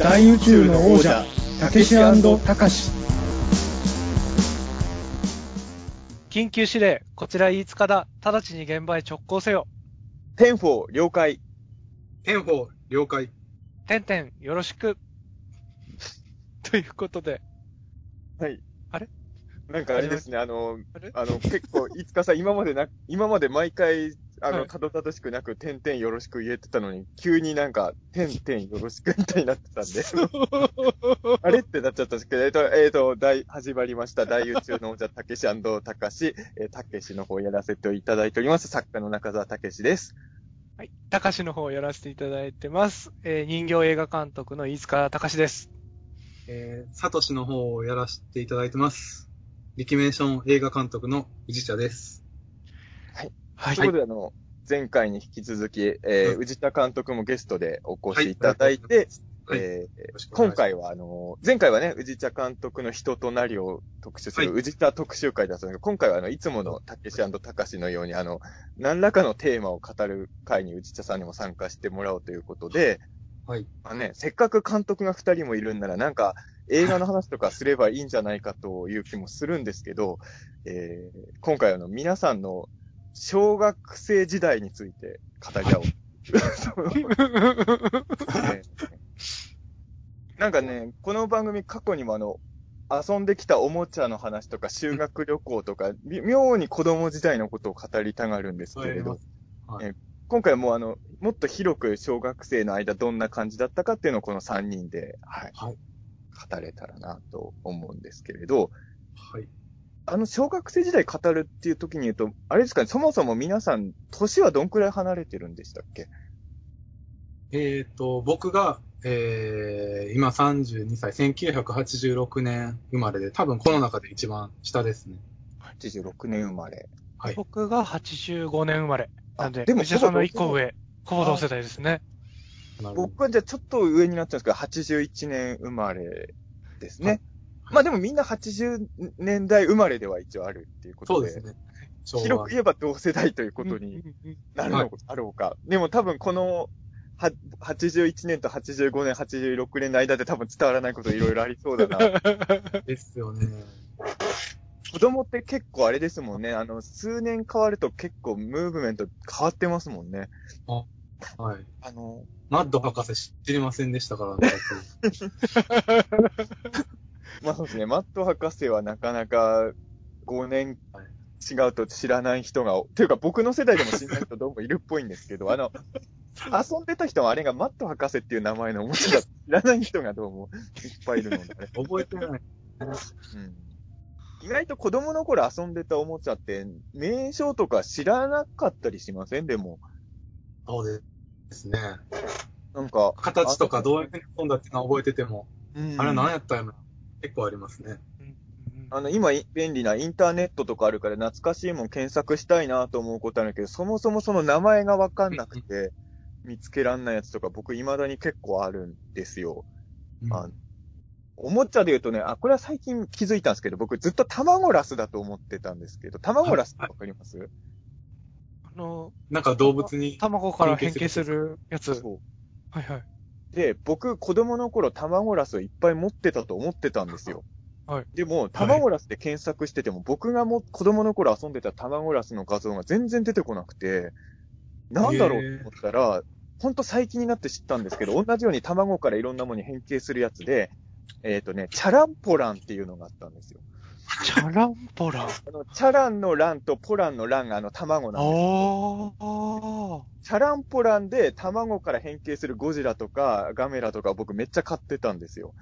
大宇宙の王者たけしたかし緊急指令、こちら飯塚だ。直ちに現場へ直行せよ。 ten-four 了解。 ten-four、了解。てんてん、よろしく。ということで、はい。あれ？なんかあれですね、あの、あの、結構、いつかさん、今までな、今まで毎回、あの、はいたどたどしくなく、てんてんよろしく言えてたのに、急になんか、てんてんよろしくみたいになってたんで、あれってなっちゃったんですけど、えっ、と、えっ、と、大、始まりました。大宇宙の王者、たけしたかし、えー、たけしの方やらせていただいております。作家の中澤たけしです。はい。たかしの方をやらせていただいてます。えー人形映画監督の飯塚たかしです。えー、サトシの方をやらせていただいてます。リキメーション映画監督の宇治茶です。はいということで、あの、前回に引き続き、えー、うん。宇治田監督もゲストでお越しいただいて、はい。え今回は、あの、前回はね、宇治茶監督の人となりを特集する、は宇治田特集会だったんですけど、今回は、あの、いつものたけしたかしのように、あの、何らかのテーマを語る会に宇治茶さんにも参加してもらおうということで、はい。まあね、せっかく監督が二人もいるんなら、なんか、映画の話とかすればいいんじゃないかという気もするんですけど、えー今回あの、皆さんの小学生時代について語り合おう。ねなんかね、この番組過去にもあの、遊んできたおもちゃの話とか修学旅行とか、み妙に子供時代のことを語りたがるんですけれど、はいえ今回はもうあの、もっと広く小学生の間どんな感じだったかっていうのをこの3人で、はい、はい。語れたらなと思うんですけれど、はい。あの、小学生時代語るっていう時に言うと、あれですかね、そもそも皆さん、年はどんくらい離れてるんでしたっけ？えっ、と、僕が、えー、今32歳、1986年生まれで、多分この中で一番下ですね。?86 年生まれ。はい。僕が85年生まれ。なんで、でもさんの1個上、ほぼ同世代ですね。なるほど僕はじゃあちょっと上になっちゃうんですけど、81年生まれですね。まあでもみんな80年代生まれでは一応あるっていうことで。そうですね。広く言えば同世代ということになるのはいだろうか。でも多分この、は、81年と85年、86年の間で多分伝わらないこといろいろありそうだな。ですよね。子供って結構あれですもんね。あの、数年変わると結構ムーブメント変わってますもんね。はい。あの、マッド博士知りませんでしたからね。まあそうですね。マット博士はなかなか5年違うと知らない人が、というか僕の世代でも知らない人どうもいるっぽいんですけど、あの、遊んでた人はあれがマット博士っていう名前のおもちゃ知らない人がどうもいっぱいいるので、ね、覚えてない。うん意外と子供の頃遊んでたおもちゃって、名称とか知らなかったりしません？でも。そうですね。なんか。形とかどういうふうに飛んだっていうのは覚えてても、うんあれ何やったんやろ結構ありますね。あの、今、い便利なインターネットとかあるから懐かしいもん検索したいなと思うことあるけど、そもそもその名前がわかんなくて、見つけらんないやつとか僕未だに結構あるんですよ。あおもちゃで言うとね、あ、これは最近気づいたんですけど、僕ずっと卵ラスだと思ってたんですけど、卵ラスってわかります、あの、なんか動物に、卵から変形するやつ。そう。はいはい。で、僕、子供の頃、卵ラスをいっぱい持ってたと思ってたんですよ。はい。でも、卵ラスで検索してても、僕がも子供の頃遊んでた卵ラスの画像が全然出てこなくて、なんだろうと思ったら、ほんと最近になって知ったんですけど、同じように卵からいろんなものに変形するやつで、えっ、とね、チャランポランっていうのがあったんですよ。チャランポラン。あの、チャランのランとポランのランがあの卵なんですよ。ああ。チャランポランで卵から変形するゴジラとかガメラとか僕めっちゃ買ってたんですよ。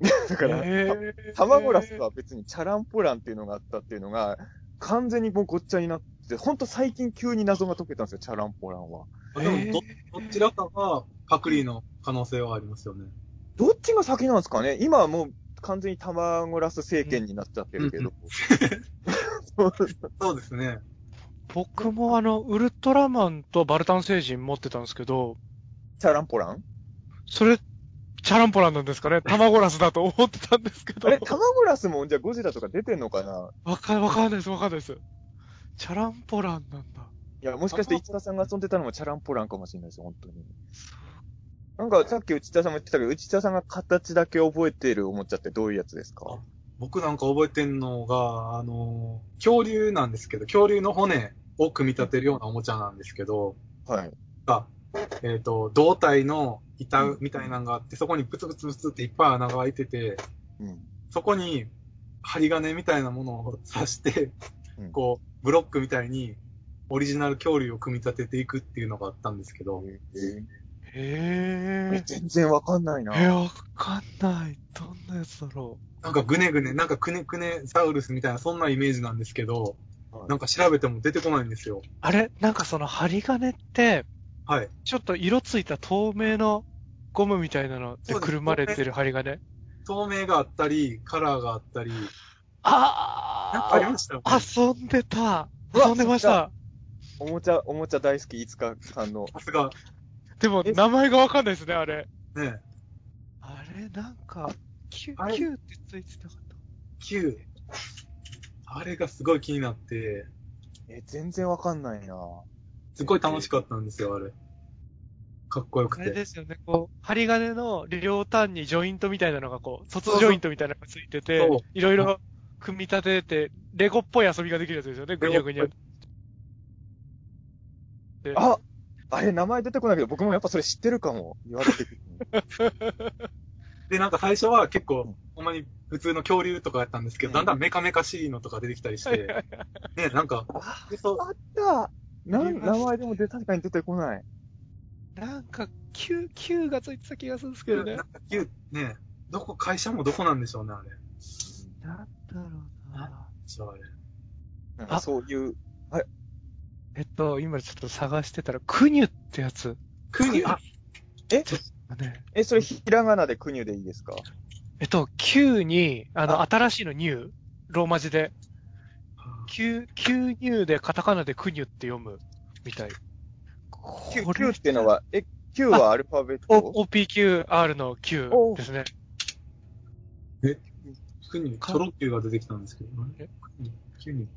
だから、へー卵ラスは別にチャランポランっていうのがあったっていうのが、完全にもうごっちゃになって、ほんと最近急に謎が解けたんですよ、チャランポランは。でもど、どちらかがパクリの可能性はありますよね。どっちが先なんですかね？今はもう完全に卵ラス政権になっちゃってるけど。そうですね。僕もあの、ウルトラマンとバルタン星人持ってたんですけど、チャランポラン？それ、チャランポランなんですかね？卵ラスだと思ってたんですけど。あれ、卵ラスもじゃあゴジラとか出てんのかな？わか、わかんないです、わかんないです。チャランポランなんだ。いや、もしかして市田さんが遊んでたのもチャランポランかもしれないですよ、本当に。なんかさっき内田さんも言ってたけど、内田さんが形だけ覚えてるおもちゃってどういうやつですか？僕なんか覚えてんのが、あの、恐竜なんですけど、恐竜の骨を組み立てるようなおもちゃなんですけど、はい。が、えっ、と、胴体の板みたいなのがあって、そこにブツブツブツっていっぱい穴が開いてて、うん。そこに針金みたいなものを刺して、うんこう、ブロックみたいにオリジナル恐竜を組み立てていくっていうのがあったんですけど、えへー、全然わかんないな。え。え、わかんない。どんなやつだろなんかグネグネ、なんかクネクネサウルスみたいな、そんなイメージなんですけど、はいなんか調べても出てこないんですよ。う。あれ？なんかその針金って、はい。ちょっと色ついた透明のゴムみたいなのでくるまれてる針金？透明があったり、カラーがあったり、あなんかありましたよね。遊んでた。遊んでました。おもちゃ、おもちゃ大好き、いつかさんの。さすが、でも、え名前がわかんないですね、あれ。ね、あれ、なんか、Q、あれ？Q ってついてなかった。Q。あれがすごい気になって、え、全然わかんないな。すごい楽しかったんですよ、あれ。かっこよくあれて。ですよね、こう、針金の両端にジョイントみたいなのがこう、卒ジョイントみたいなのがついててそう、いろいろ組み立てて、レゴっぽい遊びができるやつですよね、ぐにゃぐにゃ。でああれ、名前出てこないけど、僕もやっぱそれ知ってるかも。言われて。で、なんか最初は結構うん、ほんまに普通の恐竜とかやったんですけど、だんだんメカメカしいのとか出てきたりして、ね、なんか、あでそうあったな名前でも出確かに出てこない。なんか、Q、Q がついてた気がするんですけどねなん。か Q、ね、どこ、会社もどこなんでしょうね、あれ。なんだろうな。そうあれ。なんかそういう、えっと、今ちょっと探してたら、クニュってやつ。クニ、あ、ね、え、それひらがなでクニュでいいですか？えっと、Q に、あの、あ。新しいのニュー、ローマ字で、Q、Q ニューでカタカナでクニュって読む。みたい。Q, こ Q っていうのは、え、Q はアルファベット？OPQR の Q お。ですね。クニ、チョロ Q が出てきたんですけど、え？クニ、キュニ。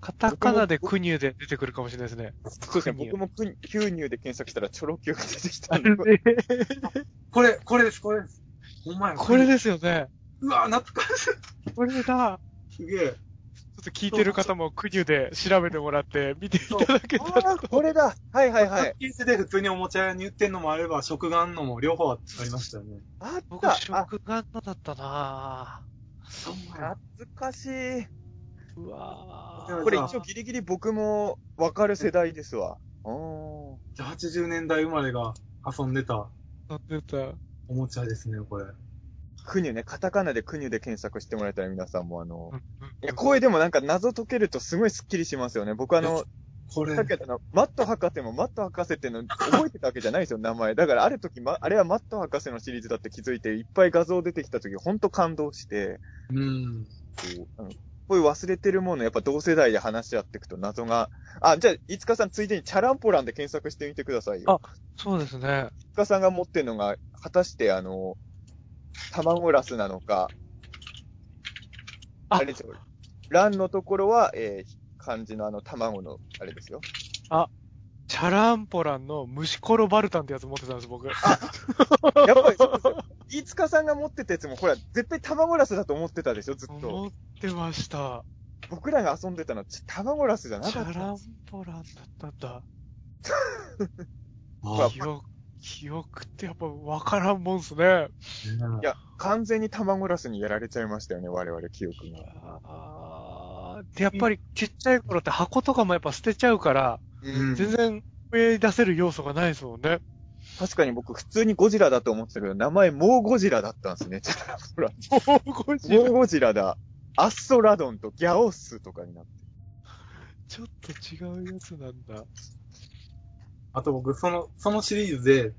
カタカナでクニュで出てくるかもしれないですね。そうですね、僕もクニューで検索したらチョロ Q が出てきたんで。これ、これです、これです。ほんまや。これですよね。うわ、懐かしこれだ。い。すげえ。ちょっと聞いてる方もクニュで調べてもらって見ていただけたらこれだはいはいはい。パッケージで普通におもちゃ屋に売ってんのもあれば、食玩のも両方ありましたよね。あっ僕、たあ、食玩のだったな懐かしい。ぁ。うわぁ。これ一応ギリギリ僕もわかる世代ですわ。おー。80年代生まれが遊んでた乗ってた。おもちゃですね、これ。クニュね、カタカナでクニュで検索してもらえたら皆さんもあのうん、いや、声でもなんか謎解けるとすごいスッキリしますよね。僕あの、これさっき、言ったの、マット博士もマット博士っていうの覚えてたわけじゃないですよ、名前。だからある時、ま、あれはマット博士のシリーズだって気づいて、いっぱい画像出てきた時、ほんと感動して、うん。こうあのこういう忘れてるもの、やっぱ同世代で話し合っていくと謎が、あ、じゃあ、いつかさんついでにチャランポランで検索してみてくださいよ。そうですね。いつかさんが持ってるのが、果たしてあの、卵ラスなのか、ああれですよ。ランのところは、えー、漢字のあの卵の、あれですよ。チャランポランの虫コロバルタンってやつ持ってたんです、僕。やっぱりそうですよ。いつかさんが持ってたやつも、ほら、絶対卵ラスだと思ってたでしょ、ずっと。思ってました。僕らが遊んでたのは、ち卵ラスじゃなチかったャランポランだったんだ。ま あ記憶、記憶ってやっぱわからんもんすね。いや、完全に卵ラスにやられちゃいましたよね、我々、記憶が。で、やっぱりちっちゃい頃って箱とかもやっぱ捨てちゃうから、うん全然上に出せる要素がないですもんね。確かに僕、普通にゴジラだと思ってたけど、名前、モーゴジラだったんですね。ちょっとほら、もうゴジラモーゴジラだ。アッソラドンとギャオッスとかになって。ちょっと違うやつなんだ。あと僕、その、そのシリーズで、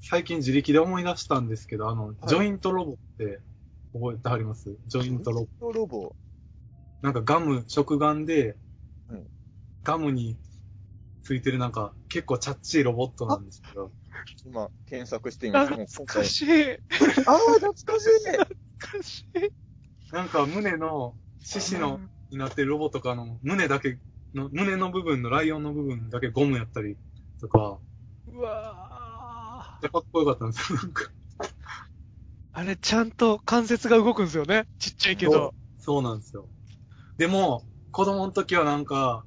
最近自力で思い出したんですけど、あの、ジョイントロボって覚えてはります？ジョイントロボ。ロボ。なんかガム、食玩で、うんガムについてるなんか、結構チャッチいロボットなんですけど、今、検索してみます。懐かしい。ああ、懐かしい懐かしい。なんか胸の、獅子の、になってるロボとかの胸だけの、胸の部分のライオンの部分だけゴムやったりとか、うわちゃかっこよかったんですよ、なんか。あれ、ちゃんと関節が動くんですよね。ちっちゃいけど。そうなんですよ。でも、子供の時はなんか、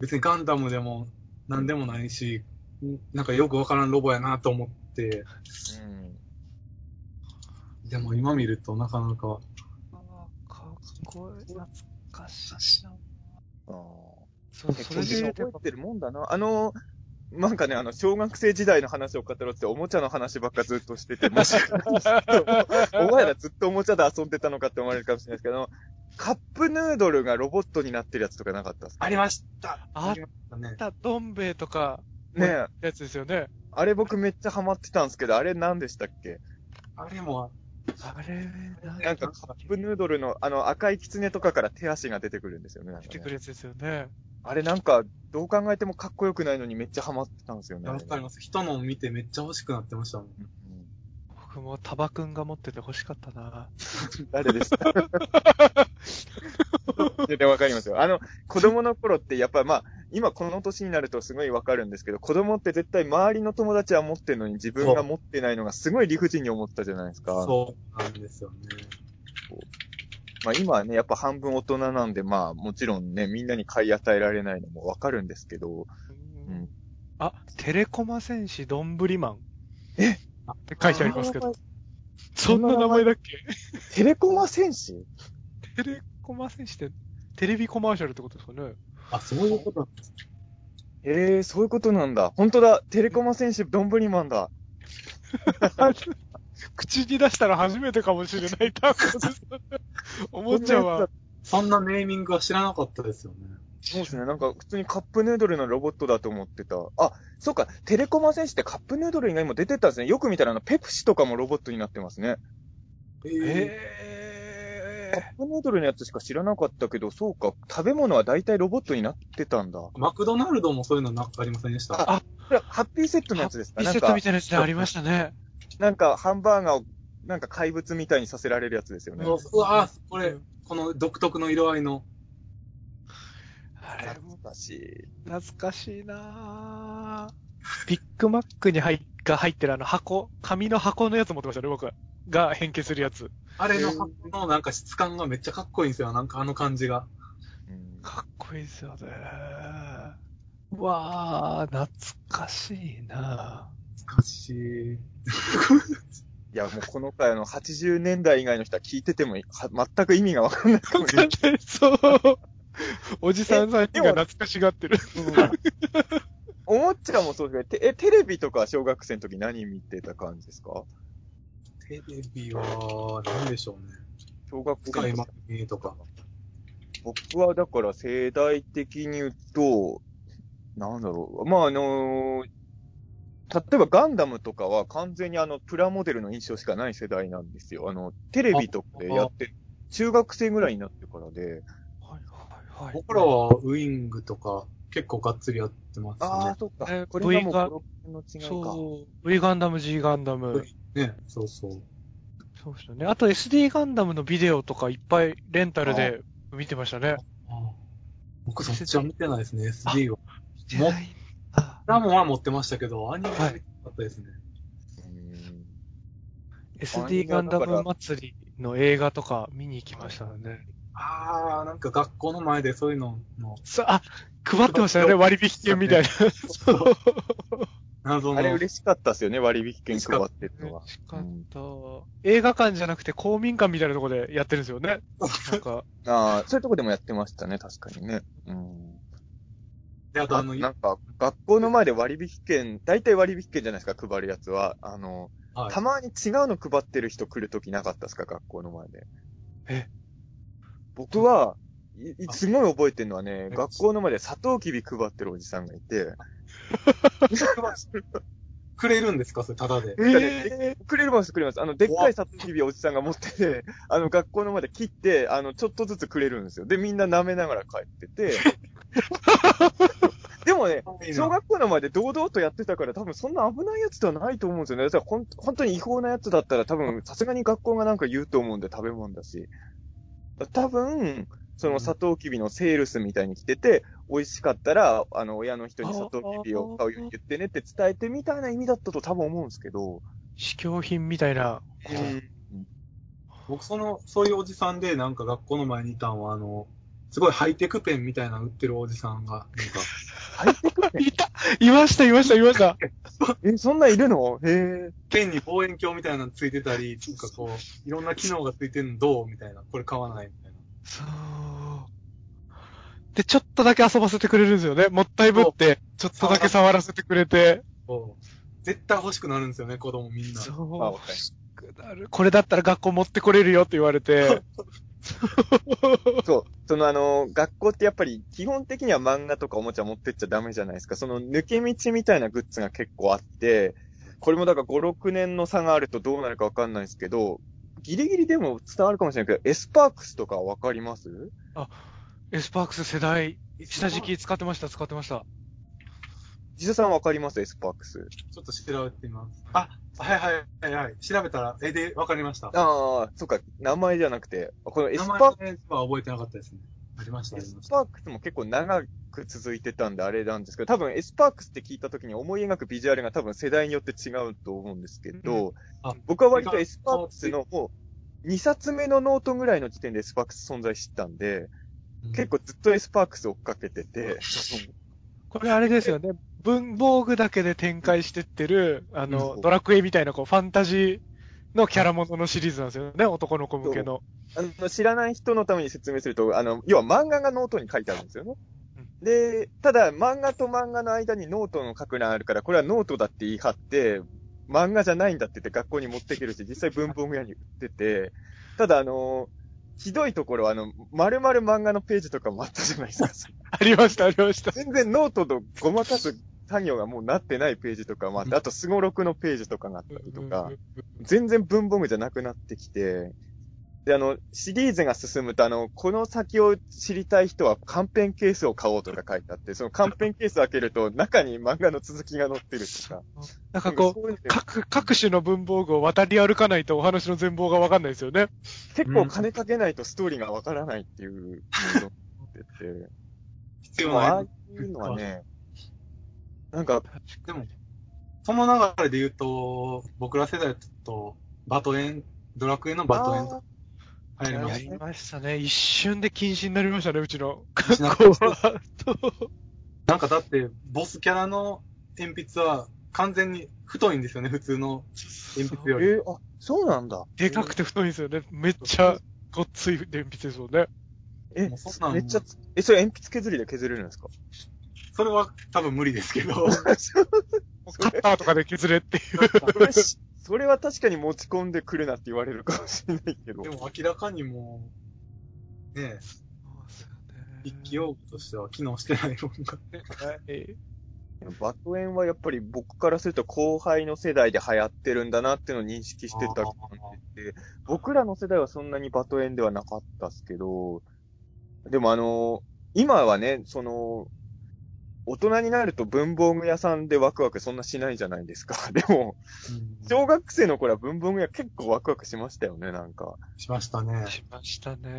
別にガンダムでも何でもないし、んなんかよくわからんロボやなと思って、うん。でも今見るとなかなか、あーかっこいい。懐かしいな。あそう、あ。それで、覚えてるもんだな。あの、なんかね、あの、小学生時代の話を語ろうって、おもちゃの話ばっかずっとしてて、もしお前らずっとおもちゃで遊んでたのかって思われるかもしれないですけど、カップヌードルがロボットになってるやつとかなかったっすか？ありましたありましたね。たどん兵衛とか、ねえ。やつですよね。あれ僕めっちゃハマってたんですけど、あれ何でしたっけ？あれも、あれ、なんなんかカップヌードルの、あの赤いキツネとかから手足が出てくるんですよね。なんかね出てくるやつですよね。あれなんか、どう考えてもかっこよくないのにめっちゃハマってたんですよね。わかります。人のを見てめっちゃ欲しくなってましたもん。うん僕もタバくんが持ってて欲しかったな。誰でした全然わかりますよ。あの、子供の頃ってやっぱまあ、今この年になるとすごいわかるんですけど、子供って絶対周りの友達は持ってるのに自分が持ってないのがすごい理不尽に思ったじゃないですか。そうなんですよね。まあ今はね、やっぱ半分大人なんで、まあもちろんね、みんなに買い与えられないのもわかるんですけど、うん。あ、テレコマ戦士どんぶりマン。えって書いてありますけど。そんな名前だっけ？テレコマ戦士？テレコマ戦士って、テレビコマーシャルってことですかね。あ、そういうことなんですええー、そういうことなんだ。本当だ。テレコマ戦士どんぶりマンだ。口に出したら初めてかもしれない単語です。おもちゃは。そんなネーミングは知らなかったですよね。そうですね。なんか普通にカップヌードルのロボットだと思ってた。あ、そうか。テレコマ戦士ってカップヌードル以外にも出てたんですね。よく見たらあの、ペプシとかもロボットになってますね。ええカップヌードルのやつしか知らなかったけど、そうか。食べ物は大体ロボットになってたんだ。こマクドナルドもそういうのなありませんでした？あれはハッピーセットのやつですかビなんかセットみたいなやつでありましたね。なんかハンバーガーをなんか怪物みたいにさせられるやつですよね。うわぁ、これ、この独特の色合いの。あれも懐かしい。懐かしいなぁ。ビッグマックに入っが入ってるあの箱、紙の箱のやつ持ってましたね、僕は。が変形するやつ。あれの箱のなんか質感がめっちゃかっこいいんですよ。なんかあの感じが。うんかっこいいですよね。うわぁ、懐かしいな難しい。いや、もうこの回あの、80年代以外の人は聞いてても、は全く意味がわかんないかもしれない。そう。おじさん3人が懐かしがってる。おもちゃもそうですけど、てえ、テレビとか小学生の時何見てた感じですか？テレビは、何でしょうね。小学生の時とか。僕はだから世代的に言うと、なんだろう。まあ、あのー例えばガンダムとかは完全にあの、プラモデルの印象しかない世代なんですよ。あの、テレビとかでやって、中学生ぐらいになってからで。はいはいはい。僕らはウィングとか結構がっつりやってますああね、。そっか。ねこれがもう V が5、6年の違いか。そう。V ガンダム、G ガンダム。ね、そうそう。そうですよね。あと SD ガンダムのビデオとかいっぱいレンタルで見てましたね。あ僕そっちは見てないですね、SD は。もあラモンは持ってましたけど、アニメはなかったですね。うん。SD ガンダム祭りの映画とか見に行きましたね。あー、なんか学校の前でそういうのの、そう、あ、配ってましたよね、割引券みたいな。そう。謎の。あれ嬉しかったっすよね、割引券配ってるのは嬉。しかった。映画館じゃなくて公民館みたいなところでやってるんですよね。なんか、ああ、そういうとこでもやってましたね、確かにね。うん。で、あとあの、なんか、学校の前で割引券、大体割引券じゃないですか、配るやつは。あの、はいたまに違うの配ってる人来るときなかったですか、学校の前で。え僕は、いすごい覚えてるのはね、え学校の前でサトウキビ配ってるおじさんがいて、くれるんですか？それ、タダで。えくれます、くれます。あの、でっかいサトウキビをおじさんが持ってて、あの、学校の前で切って、あの、ちょっとずつくれるんですよ。で、みんな舐めながら帰ってて、でもね、小学校の前で堂々とやってたから多分そんな危ないやつではないと思うんですよね。だからほん本当に違法なやつだったら多分さすがに学校がなんか言うと思うんで食べ物だし。多分、そのサトウキビのセールスみたいに来てて、美味しかったら、あの、親の人にサトウキビを買うように言ってねって伝えてみたいな意味だったと多分思うんですけど、試供品みたいな。僕、その、そういうおじさんで、なんか学校の前にいたんは、あの、すごいハイテクペンみたいなの売ってるおじさんが、なんか、ハイテクペンいたいました、いました、いました。え、そんなんいるの？へえ。ペンに望遠鏡みたいなのついてたり、なんかこう、いろんな機能がついてるのどう？みたいな。これ買わないみたいな。そう。で、ちょっとだけ遊ばせてくれるんですよね。もったいぶって、ちょっとだけ触らせてくれて。そう絶対欲しくなるんですよね、子供みんな。そう。欲しくなる。これだったら学校持ってこれるよって言われて。そう。そのあの、学校ってやっぱり基本的には漫画とかおもちゃ持ってっちゃダメじゃないですか。その抜け道みたいなグッズが結構あって、これもだから5、6年の差があるとどうなるかわかんないですけど、ギリギリでも伝わるかもしれないけど、エスパークスとかわかります？エスパークス世代、下敷き使ってました、使ってました。ジスさんわかります？エスパークス。ちょっと調べてみます。あ、はいはいはいはい。調べたら、絵でわかりました。ああ、そっか、名前じゃなくて、このエス名パー前は覚えてなかったですね。ありました、あ、エスパークスも結構長く続いてたんであれなんですけど、多分エスパークスって聞いた時に思い描くビジュアルが多分世代によって違うと思うんですけど、あ僕は割とエスパークスのもう2冊目のノートぐらいの時点でエスパークス存在知ったんで、結構ずっとエスパークス追っかけてて、これあれですよね。文房具だけで展開してってる、あうの、んドラクエみたいなこう、ファンタジーのキャラもののシリーズなんですよね。男の子向けの。あの、知らない人のために説明すると、あの、要は漫画がノートに書いてあるんですよね。で、ただ漫画と漫画の間にノートの書く欄あるから、これはノートだって言い張って、漫画じゃないんだって言って学校に持っていけるし、実際文房具屋に売ってて、ただあの、ひどいところはあの、丸々漫画のページとかもあったじゃないですか。ありました、ありました。全然ノートとごまかす作業がもうなってないページとかもあって、あとスゴロクのページとかがあったりとか、全然文房具じゃなくなってきて、で、あの、シリーズが進むと、あの、この先を知りたい人は、カンペンケースを買おうとか書いてあって、そのカンペンケース開けると、中に漫画の続きが載ってるとか。なんかこう、そういうの各、各種の文房具を渡り歩かないとお話の全貌がわかんないですよね。結構金かけないとストーリーがわからないっていうってて。必要なでもああいうのはね、なんか、でも、その流れで言うと、僕ら世代だと、バトエン、ドラクエのバトエンとあ流行りましやりましたね。一瞬で禁止になりましたね、うちのなんかだって、ボスキャラの鉛筆は完全に太いんですよね、普通の鉛筆より。えーあ、そうなんだ。でかくて太いんですよね。めっちゃごっつい鉛筆ですもんね。えもうそんなんめっちゃつ、え、それ鉛筆削りで削れるんですか？それは多分無理ですけど。カッターとかで削れっていう。それしそれは確かに持ち込んでくるなって言われるかもしれないけどで。も明らかにもう、ねえ、筆記用具としては機能してないもんが。はいバトエンはやっぱり僕からすると後輩の世代で流行ってるんだなっていうのを認識してた感じで、僕らの世代はそんなにバトエンではなかったっすけど、でもあの、今はね、その、大人になると文房具屋さんでワクワクそんなしないじゃないですか。でも、小学生の頃は文房具屋結構ワクワクしましたよね、なんか。しましたね。しましたね。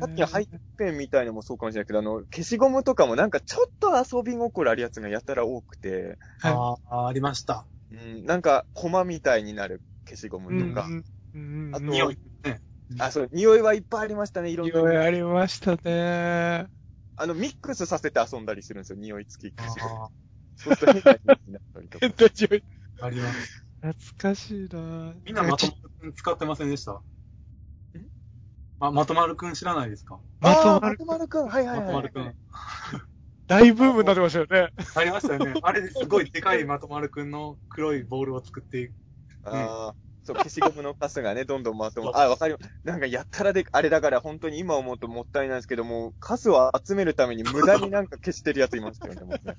さっきのハイペンみたいのもそうかもしれないけど、あの、消しゴムとかもなんかちょっと遊び心あるやつがやたら多くて、はああ、ありました。うん、なんか、コマみたいになる消しゴい。ムとか。うんうんあと匂い。ね。あ、そう、匂いはいっぱいありましたね、いろんな。匂いありましたね。あの、ミックスさせて遊んだりするんですよ、匂い付き消しゴム。あそうすると変な匂いになったりとか。変。な匂い。あ、あります。懐かしい。なみんなまとまるくん使ってませんでしたあ、まとまるくん知らない。ですかまとあーままるとまるくん、はい。はい。はい。まとまるくん。大ブームになってましたよね。ありましたよね。あれですごい。でかい。まとまるくんの黒い。ボールを作ってい。く。ああ、そう、消しゴムのカスがね、どんどんまとまあ、わかります。なんかやったらで、あれだから本当に今思うともったいないですけども、カスを集めるために無駄になんか消してるやついましたよね、もうね。うん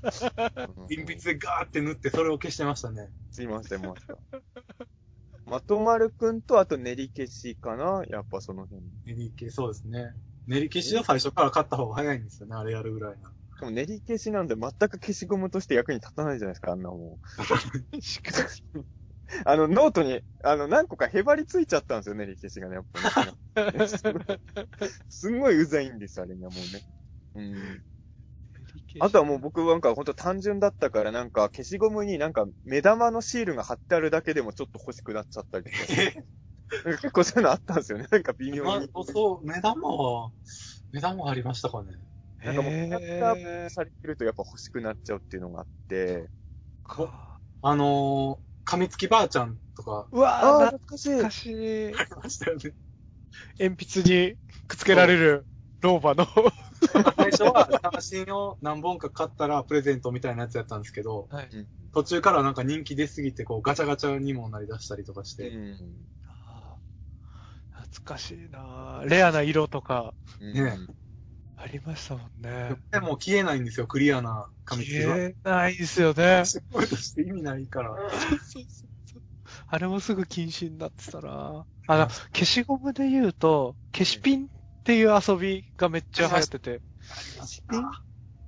鉛筆でガーって塗ってそれを消してましたね。すいません、ました。まとまるくんと、あと練り消しかなやっぱその辺。練り消し、そうですね。練り消しを最初から買った方が早いんですよね、あれやるぐらいな。しかも練り消しなんで全く消しゴムとして役に立たないじゃないですか、あんなもん。あの、ノートに、あの、何個かへばりついちゃったんですよね、力士がね、やっぱ り、すんごいうざいんです、あれがもうね。うん。あとはもう僕なんかほんと単純だったからなんか消しゴムになんか目玉のシールが貼ってあるだけでもちょっと欲しくなっちゃったりとか結構そういうのあったんですよね。なんか微妙まに。そう、目玉は、目玉ありましたかね。なんかもう、キャラクタへーされてるとやっぱ欲しくなっちゃうっていうのがあって。ーかあのー、噛みつきばあちゃんとか、うわぁ、懐かしい。懐かしい。ありましたよね。鉛筆にくっつけられる老婆の。最初は三振を何本か買ったらプレゼントみたいなやつやったんですけど、はい。途中からなんか人気出すぎて、こうガチャガチャにもなりだしたりとかして、うん懐かしいなぁレアな色とかねありましたもんね。でも消えないんですよ、クリアな紙付きが。消えないですよね。仕事として意味ないから。あれもすぐ禁止になってたなあの、消しゴムで言うと、消しピンっていう遊びがめっちゃ流行ってて、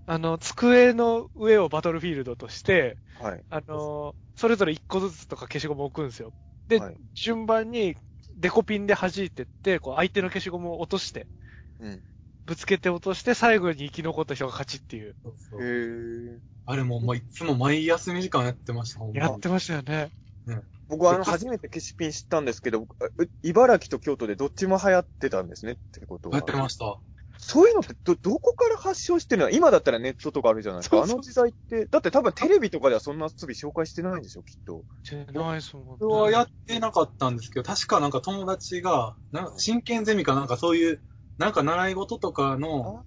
あの、机の上をバトルフィールドとして、はい。あの、それぞれ一個ずつとか消しゴムを置くんですよ。で、はい順番にデコピンで弾いてって、こう相手の消しゴムを落として、うん。ぶつけて落として、最後に生き残った人が勝ちっていう。そうそうへー。あれも、もういつも毎休み時間やってました、ほんまやってましたよね。僕はあの、初めて消しピン知ったんですけど、う茨城と京都でどっちも流行ってたんですねってことは。やってました。そういうのってど、どこから発祥してるの？今だったらネットとかあるじゃないですか。そうそうあの時代って、だって多分テレビとかではそんな遊び紹介してないんでしょ、きっと。じゃないですもんね。それはやってなかったんですけど、確かなんか友達が、なんか真剣ゼミかなんかそういう、なんか習い事とかの、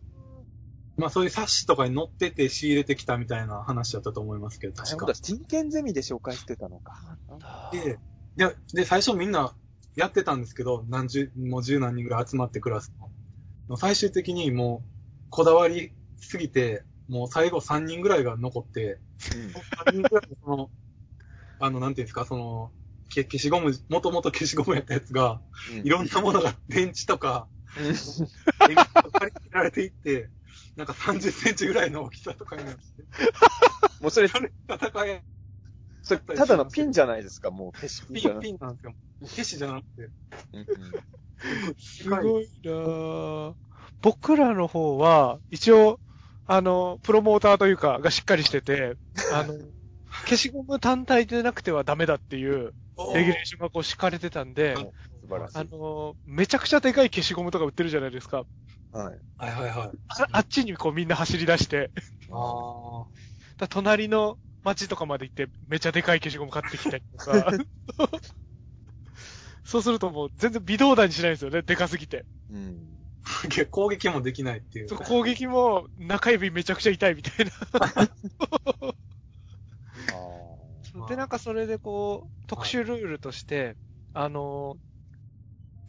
まあそういう冊子とかに載ってて仕入れてきたみたいな話だったと思いますけど、確かなるほど。。真剣ゼミで紹介してたのか。で、で、で、最初みんなやってたんですけど、何十、もう十何人ぐらい集まってクラスの。最終的にもう、こだわりすぎて、もう最後3人ぐらいが残って、3人ぐらいのその、あの、なんていうんですか、その、け消しゴム、もともと消しゴムやったやつが、うん。いろんなものが電池とか、うん電池とか借りられていって、なんか30センチぐらいの大きさとかになって、もうそれ、戦い、それただのピンじゃないですか、もう消しピンピンない。ピンなんですよ。消しじゃなくて。うんすごいなぁ僕らの方は、一応、あの、プロモーターというか、がしっかりしてて、あの、消しゴム単体でなくてはダメだっていう、レギュレーションがこう敷かれてたんで、素晴らしい。あの、めちゃくちゃでかい消しゴムとか売ってるじゃないですか。はい。はいはいはい。ああっちにこうみんな走り出して、あだ隣の町とかまで行って、めちゃでかい消しゴム買ってきたりとか。そうするともう全然微動だにしないんですよね、でかすぎて。うん。あ。攻撃もできないっていう。そう攻撃も中指めちゃくちゃ痛いみたいな。あで、なんかそれでこう、特殊ルールとして、あの、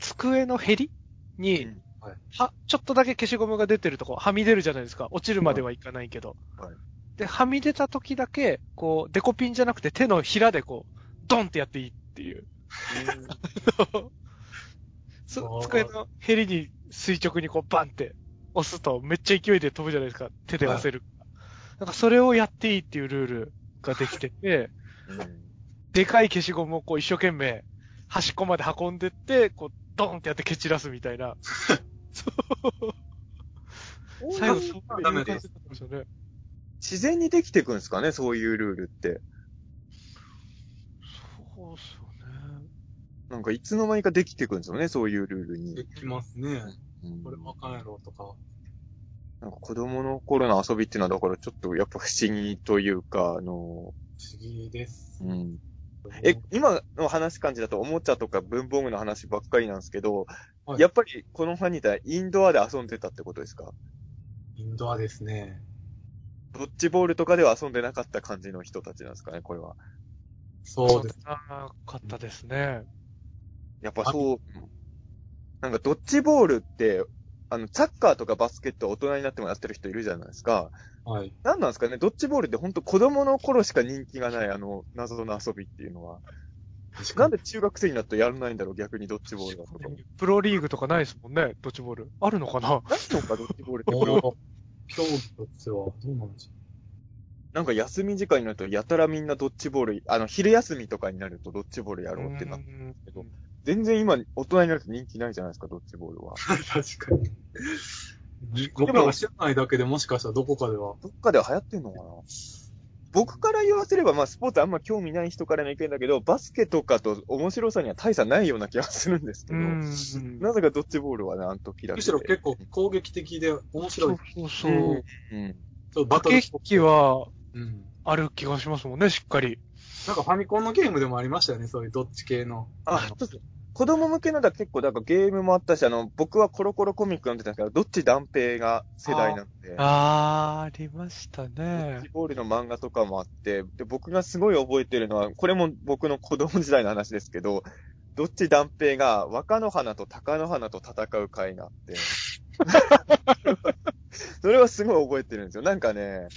机のヘリに、うんはいは、ちょっとだけ消しゴムが出てるとこ、はみ出るじゃないですか。落ちるまではいかないけど。はいで、はみ出た時だけ、こう、デコピンじゃなくて手のひらでこう、ドンってやっていいっていう。そあー机のヘリに垂直にこうバンって押すとめっちゃ勢いで飛ぶじゃないですか。手で押せる。なんかそれをやっていいっていうルールができてて、うんでかい消しゴムをこう一生懸命端っこまで運んでって、こうドンってやって蹴散らすみたいな。そう。最後そういうダメです感じだったんですよね。自然にできていくんですかね、そういうルールって。そうっすよね。なんかいつの間にかできていくんですよね、そういうルールでに。きますね。うんこれわかんやろとか。なんか子供の頃の遊びっていうのは、だからちょっとやっぱ不思議というか、あの、不思議です。うん。え、今の話感じだとおもちゃとか文房具の話ばっかりなんですけど、はいやっぱりこのファンにいたらインドアで遊んでたってことですか？インドアですね。ドッジボールとかでは遊んでなかった感じの人たちなんですかね、これは。そうです。なかったですね。やっぱそう、なんかドッジボールって、あの、サッカーとかバスケットは大人になってもやってる人いるじゃないですか。はい。なんなんですかね？ドッジボールって本当子供の頃しか人気がないあの謎の遊びっていうのは。確かに。なんで中学生になってやらないんだろう？逆にドッジボールだとか。プロリーグとかないですもんね、ドッジボール。あるのかな？ないのかドッジボールって。競技としてはどうなんでしょなんか休み時間になるとやたらみんなドッジボール、あの、昼休みとかになるとドッジボールやろうってなって、うんけど全然今、大人になると人気ないじゃないですか、ドッジボールは。確かに。僕らが知らないだけでもしかしたらどこかでは。どっかでは流行ってんのかな？僕から言わせれば、まあ、スポーツあんま興味ない人からの意見だけど、バスケとかと面白さには大差ないような気がするんですけど、うん。なぜかドッジボールはね、あの時だけで。むしろ結構攻撃的で面白い。そうそう。うん。ちょっとバトル駆け引きはうん。ある気がしますもんね、しっかり。なんかファミコンのゲームでもありましたよね、そういうどっち系の。あ、そうです子供向けのだ結構、だからゲームもあったし、あの、僕はコロコロコミック読んでたんですけど、どっち断平が世代なので、あー、ありましたドッねジ。ボールの漫画とかもあって、で、僕がすごい覚えてるのは、これも僕の子供時代の話ですけど、どっち断平が若野花と貴乃花と戦う回があって、それはすごい覚えてるんですよ。なんかね、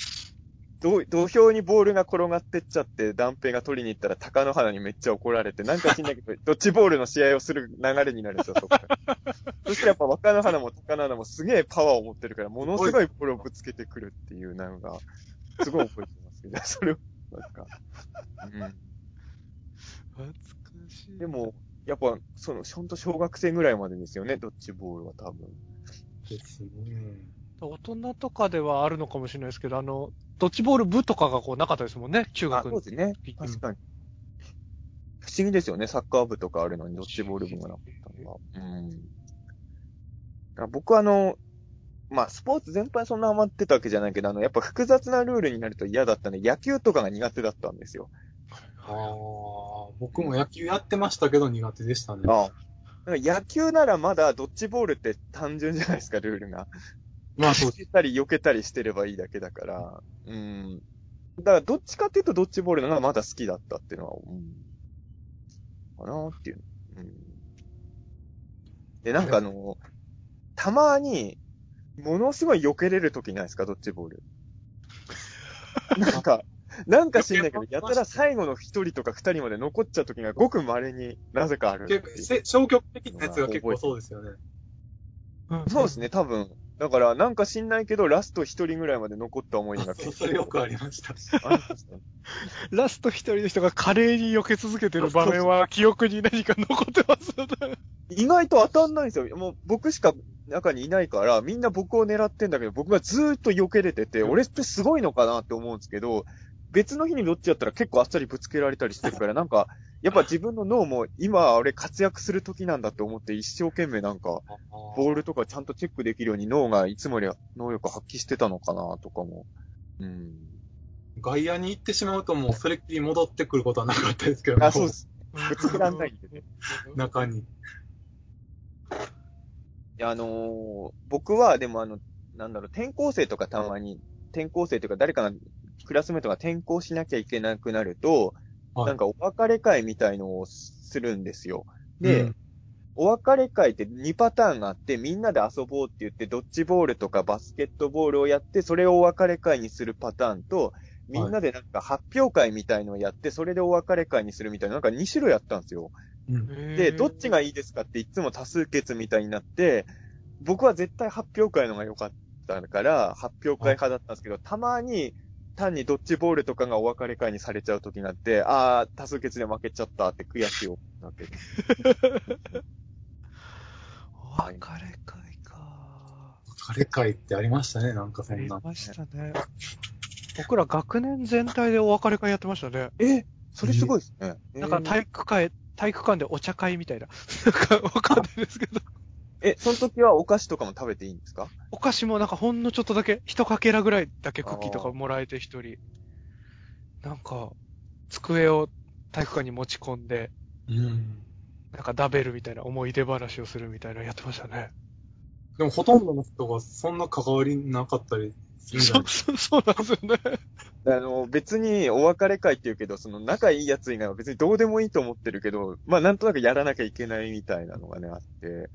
土土俵にボールが転がってっちゃって、断平が取りに行ったら貴乃花にめっちゃ怒られて、なんか知んないけど、ドッジボールの試合をする流れになるんですよ、そこから。そしたらやっぱ若乃花も貴乃花もすげえパワーを持ってるから、ものすごいボールをぶつけてくるっていう、なんか、すごい覚えてますけど、それを、なんか、うん。懐かしい。でも、やっぱ、その、ほんと小学生ぐらいまでですよね、ドッジボールは多分。ですね。大人とかではあるのかもしれないですけど、あの、ドッジボール部とかがこうなかったですもんね、中あ、学そうですね。確かに。不思議ですよね、サッカー部とかあるのに、ドッジボール部がなかったのは。うん。あ僕はあの、まあ、スポーツ全般そんなハマってたわけじゃないけど、あの、やっぱ複雑なルールになると嫌だったんで、野球とかが苦手だったんですよ。ああ、僕も野球やってましたけど苦手でしたね。ああ。野球ならまだドッジボールって単純じゃないですか、ルールが。まあそう避けたり避けたりしてればいいだけだから。うん。だからどっちかっていうとドッジボールの方がまだ好きだったっていうのは、うん。かなっていう。うん。で、なんかあの、たまに、ものすごい避けれる時ないですか、ドッジボール。なんか、なんか知んないけど、やたら最後の一人とか二人まで残っちゃう時がごく稀になぜかある消極的なやつが結構そうですよね。うんそうですね、多分。だから、なんか知んないけど、ラスト一人ぐらいまで残った思い出がそうそれよくありました。ラスト一人の人が華麗に避け続けてる場面は記憶に何か残ってます。意外と当たんないんですよ。もう僕しか中にいないから、みんな僕を狙ってんだけど、僕がずーっと避けれてて、俺ってすごいのかなって思うんですけど、別の日にどっちやったら結構あっさりぶつけられたりしてるから、なんか、やっぱ自分の脳も今は俺活躍する時なんだって思って一生懸命なんか、ボールとかちゃんとチェックできるように脳がいつもより能力発揮してたのかなとかも。うん。外野に行ってしまうともうそれっきり戻ってくることはなかったですけど、あ、そうです。ぶつけらんないんでね。中に。いやあのー僕はでもあの、なんだろう、転校生とかたまに、転校生というか誰かが、クラスメートが転校しなきゃいけなくなると、はいなんかお別れ会みたいのをするんですよ。で、うんお別れ会って2パターンがあって、みんなで遊ぼうって言って、ドッジボールとかバスケットボールをやって、それをお別れ会にするパターンと、みんなでなんか発表会みたいのをやって、それでお別れ会にするみたいな、なんか2種類あったんですよ。うんで、どっちがいいですかっていつも多数決みたいになって、僕は絶対発表会のが良かったから、発表会派だったんですけど、たまに単にドッジボールとかがお別れ会にされちゃう時があって、ああ、多数決で負けちゃったって悔しい思いなわけです。お別れ会か。別れ会ってありましたね、なんかそありんな。ましたね。僕ら学年全体でお別れ会やってましたね。えそれすごいですね。なんかえー体育会、体育館でお茶会みたいな。なんかわかんないですけど。え、その時はお菓子とかも食べていいんですか？お菓子もなんかほんのちょっとだけ、一かけらぐらいだけクッキーとかもらえて一人。なんか、机を体育館に持ち込んで、うん。なんかダベルみたいな思い出話をするみたいなのやってましたね。でもほとんどの人がそんな関わりなかったりするんじゃない？そう、そう、そうなんですよね。あの、別にお別れ会って言うけど、その仲いいやつ以外は別にどうでもいいと思ってるけど、まあなんとなくやらなきゃいけないみたいなのがね、あって、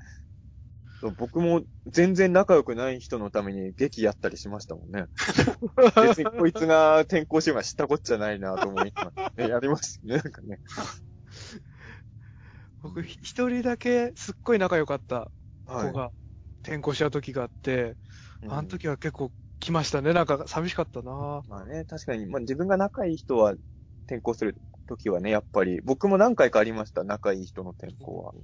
そう僕も全然仲良くない人のために劇やったりしましたもんね。別にこいつが転校しようが知ったこっちゃないなと思いながら、ね、やりますよね、なんかね。僕一人だけすっごい仲良かったはい子が転校した時があって、うんあの時は結構来ましたね。なんか寂しかったなまあね、確かに、まあ自分が仲いい人は転校する時はね、やっぱり、僕も何回かありました、仲いい人の転校は。うん。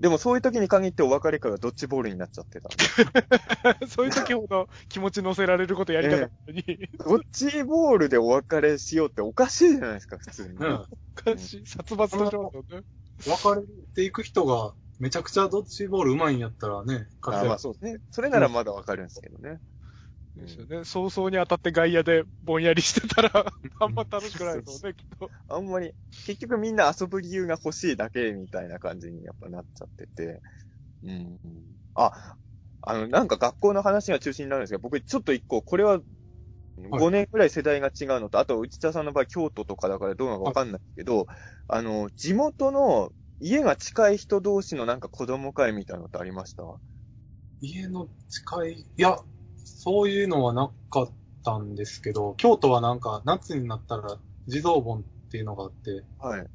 でもそういう時に限ってお別れ会がドッジボールになっちゃってた。そういう時ほど気持ち乗せられることやりたかったのに。ドッジボールでお別れしようっておかしいじゃないですか、普通に。うん。おかしい。殺伐としますよね。別れていく人が、めちゃくちゃドッジボール上手いんやったらね、あまあそうですね。それならまだわかるんですけどね。ですよね。早々に当たって外野でぼんやりしてたら、あんま楽しくないですもんね、きっと。あんまり、結局みんな遊ぶ理由が欲しいだけみたいな感じにやっぱなっちゃってて。うん。あ、あの、なんか学校の話が中心になるんですけど、僕ちょっと一個、これは5年くらい世代が違うのと、あと内田さんの場合京都とかだからどうなのかわかんないけど、あの、地元の家が近い人同士のなんか子供会みたいなのってありました？家の近い、いや、そういうのはなかったんですけど、京都はなんか夏になったら地蔵盆っていうのがあって、はい。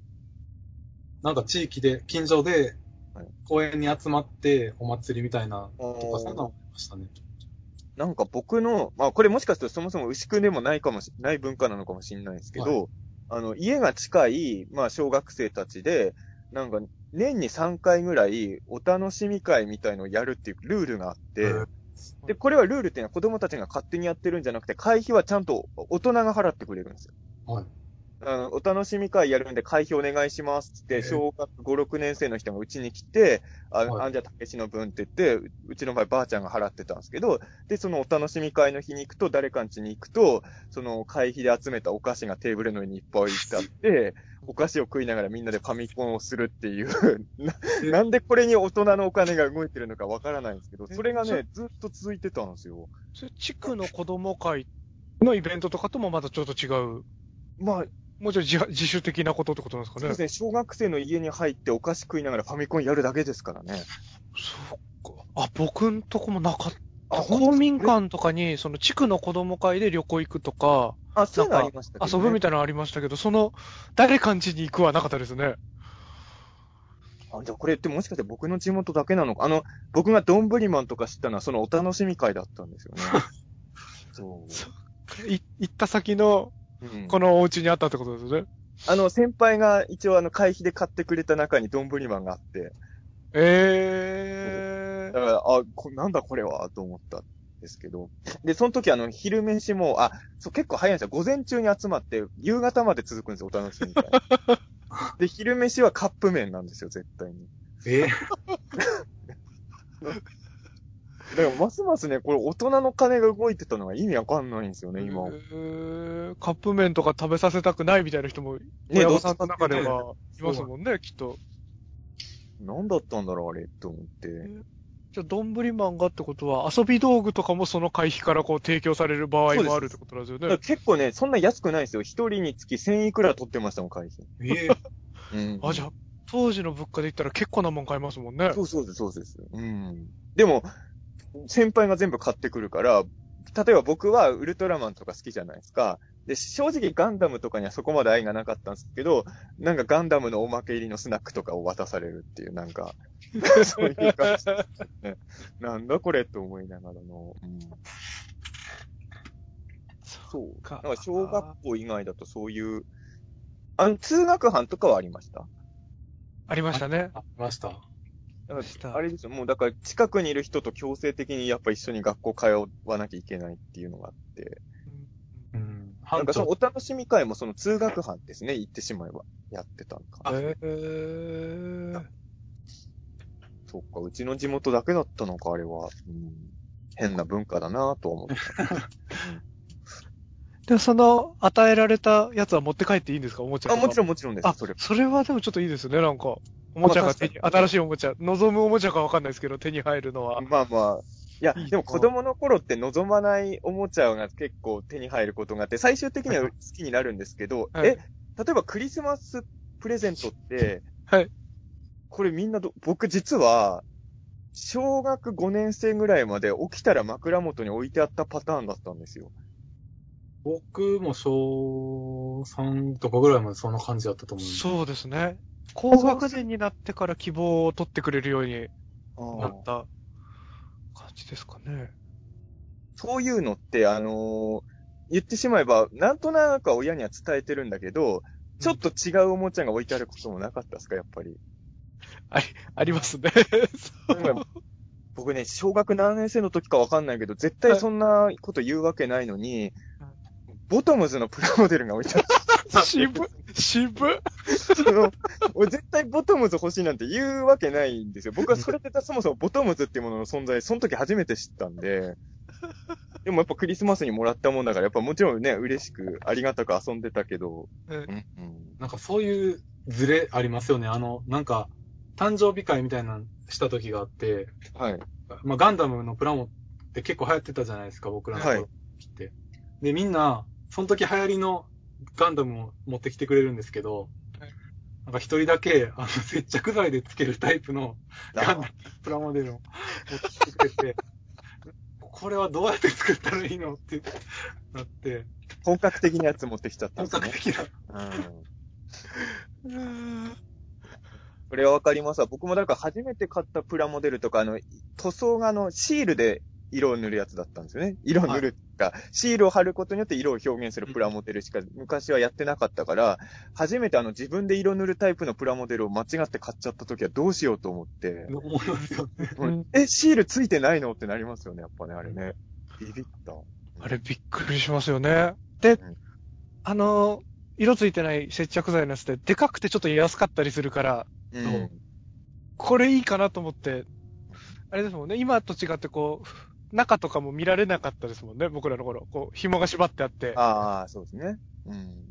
なんか地域で、近所ではい公園に集まってお祭りみたいなとか、そんなのありましたね。なんか僕の、まあこれもしかするとそもそも牛久でもないかもし、ない文化なのかもしれないですけど、あの、家が近い、まあ小学生たちで、なんか年に3回ぐらいお楽しみ会みたいのをやるっていうルールがあって、で、これはルールっていうのは子供たちが勝手にやってるんじゃなくて、会費はちゃんと大人が払ってくれるんですよ。はい。あの、お楽しみ会やるんで会費お願いしますって、小学5、6年生の人がうちに来て、あ、はいあんじゃたけしの分って言って、ううちの場合ばあちゃんが払ってたんですけど、で、そのお楽しみ会の日に行くと、誰かん家に行くと、その会費で集めたお菓子がテーブルの上にいっぱい置いてあって、お菓子を食いながらみんなでファミコンをするっていう、ななんでこれに大人のお金が動いてるのかわからないんですけど、それがえね、ずっと続いてたんですよ。それ地区の子供会のイベントとかともまたちょっと違う。まあ、もうちょい自自主的なことってことなんですかね？そうですね、小学生の家に入ってお菓子食いながらファミコンやるだけですからね。そうか。あ、僕んとこもなかった。あ公民館とかに、その地区の子供会で旅行行くとか、あ、そういうのありましたけど、ね。遊ぶみたいなのありましたけど、その、誰かん家に行くはなかったですね。あ、じゃあこれってもしかして僕の地元だけなのか？あの、僕がドンブリマンとか知ったのはそのお楽しみ会だったんですよね。そう。い行った先の、うん、このお家にあったってことですね？あの、先輩が一応あの、会費で買ってくれた中にドンブリマンがあって、えー。だから、あ、こなんだこれは、と思ったんですけど。で、その時あの、昼飯も、あ、そう、結構早いんですよ。午前中に集まって、夕方まで続くんですよ、お楽しみ会。で、昼飯はカップ麺なんですよ、絶対に。え だから、ますますね、これ大人の金が動いてたのが意味わかんないんですよね、今。えーカップ麺とか食べさせたくないみたいな人も、ね親御さんの中ではいますもんね、きっと。何だったんだろう、あれ、と思って。じゃあ、どんぶりマンがってことは、遊び道具とかもその会費からこう提供される場合もあるってことなんですよね。結構ね、そんな安くないですよ。一人につき1000いくら取ってましたもん、会費。えうんあ、じゃあ、当時の物価で言ったら結構なもん買えますもんね。そうそうです、そうです。うん。でも、先輩が全部買ってくるから、例えば僕はウルトラマンとか好きじゃないですか。で、正直ガンダムとかにはそこまで愛がなかったんですけど、なんかガンダムのおまけ入りのスナックとかを渡されるっていう、なんか、そういう感じ、ね。なんだこれと思いながらの。うん、そう。かなんか小学校以外だとそういう、あの、通学班とかはありました？ありましたね。あ、いました。だかしたらあれですよ、もうだから近くにいる人と強制的にやっぱ一緒に学校通わなきゃいけないっていうのがあって、うん。なんかそのお楽しみ会もその通学班ですね、言ってしまえばやってたんか。あえー、そっか、うちの地元だけだったのか、あれは。うん、変な文化だなぁとは思った。で、その、与えられたやつは持って帰っていいんですか？おもちゃとあ、かもちろんもちろんです、あ、それ。それはでもちょっといいですね、なんか。おもちゃが手に、まあ確かに新しいおもちゃ、望むおもちゃかわかんないですけど、手に入るのは。まあまあ。いやでも子供の頃って望まないおもちゃが結構手に入ることがあって、最終的には好きになるんですけど、はいえ、例えばクリスマスプレゼントって、はい。これみんなど、僕実は、小学5年生ぐらいまで起きたら枕元に置いてあったパターンだったんですよ。僕も小3とかぐらいまでそんな感じだったと思うんで。そうですね。高学年になってから希望を取ってくれるようになあった感じですかね。そういうのって、あのー言ってしまえば、なんとなくは親には伝えてるんだけど、ちょっと違うおもちゃが置いてあることもなかったですか、やっぱり。ありますね。僕ね、小学何年生の時かわかんないけど、絶対そんなこと言うわけないのに、ボトムズのプラモデルが置いてある。渋、渋。その俺絶対ボトムズ欲しいなんて言うわけないんですよ。僕はそれってそもそもボトムズっていうものの存在、その時初めて知ったんで、でもやっぱクリスマスにもらったもんだから、やっぱもちろんね、嬉しく、ありがたく遊んでたけど、うんなんかそういうズレありますよね。あの、なんか、誕生日会みたいなのした時があって、はい。まあ、ガンダムのプラモって結構流行ってたじゃないですか、僕らの頃って。で、みんな、その時流行りのガンダムを持ってきてくれるんですけど、はいなんか一人だけ、あの、接着剤でつけるタイプのガンダムプラモデルを持ってきてくれて、これはどうやって作ったらいいのってなって、本格的なやつ持ってきちゃったん本ですね。格的な。うんうんこれはわかりますわ。僕もだから初めて買ったプラモデルとか、あの、塗装があの、シールで色を塗るやつだったんですよね。色を塗るか、シールを貼ることによって色を表現するプラモデルしか昔はやってなかったから、初めてあの自分で色塗るタイプのプラモデルを間違って買っちゃった時はどうしようと思って、思いますよえ、シールついてないのってなりますよね、やっぱね、あれね。ビビった。あれびっくりしますよね。でん、あの、色ついてない接着剤のやつってでかくてちょっと安かったりするから、うん。これいいかなと思って、あれですもんね、今と違ってこう、中とかも見られなかったですもんね、僕らの頃。こう、紐が縛ってあって。ああ、そうですね。うん。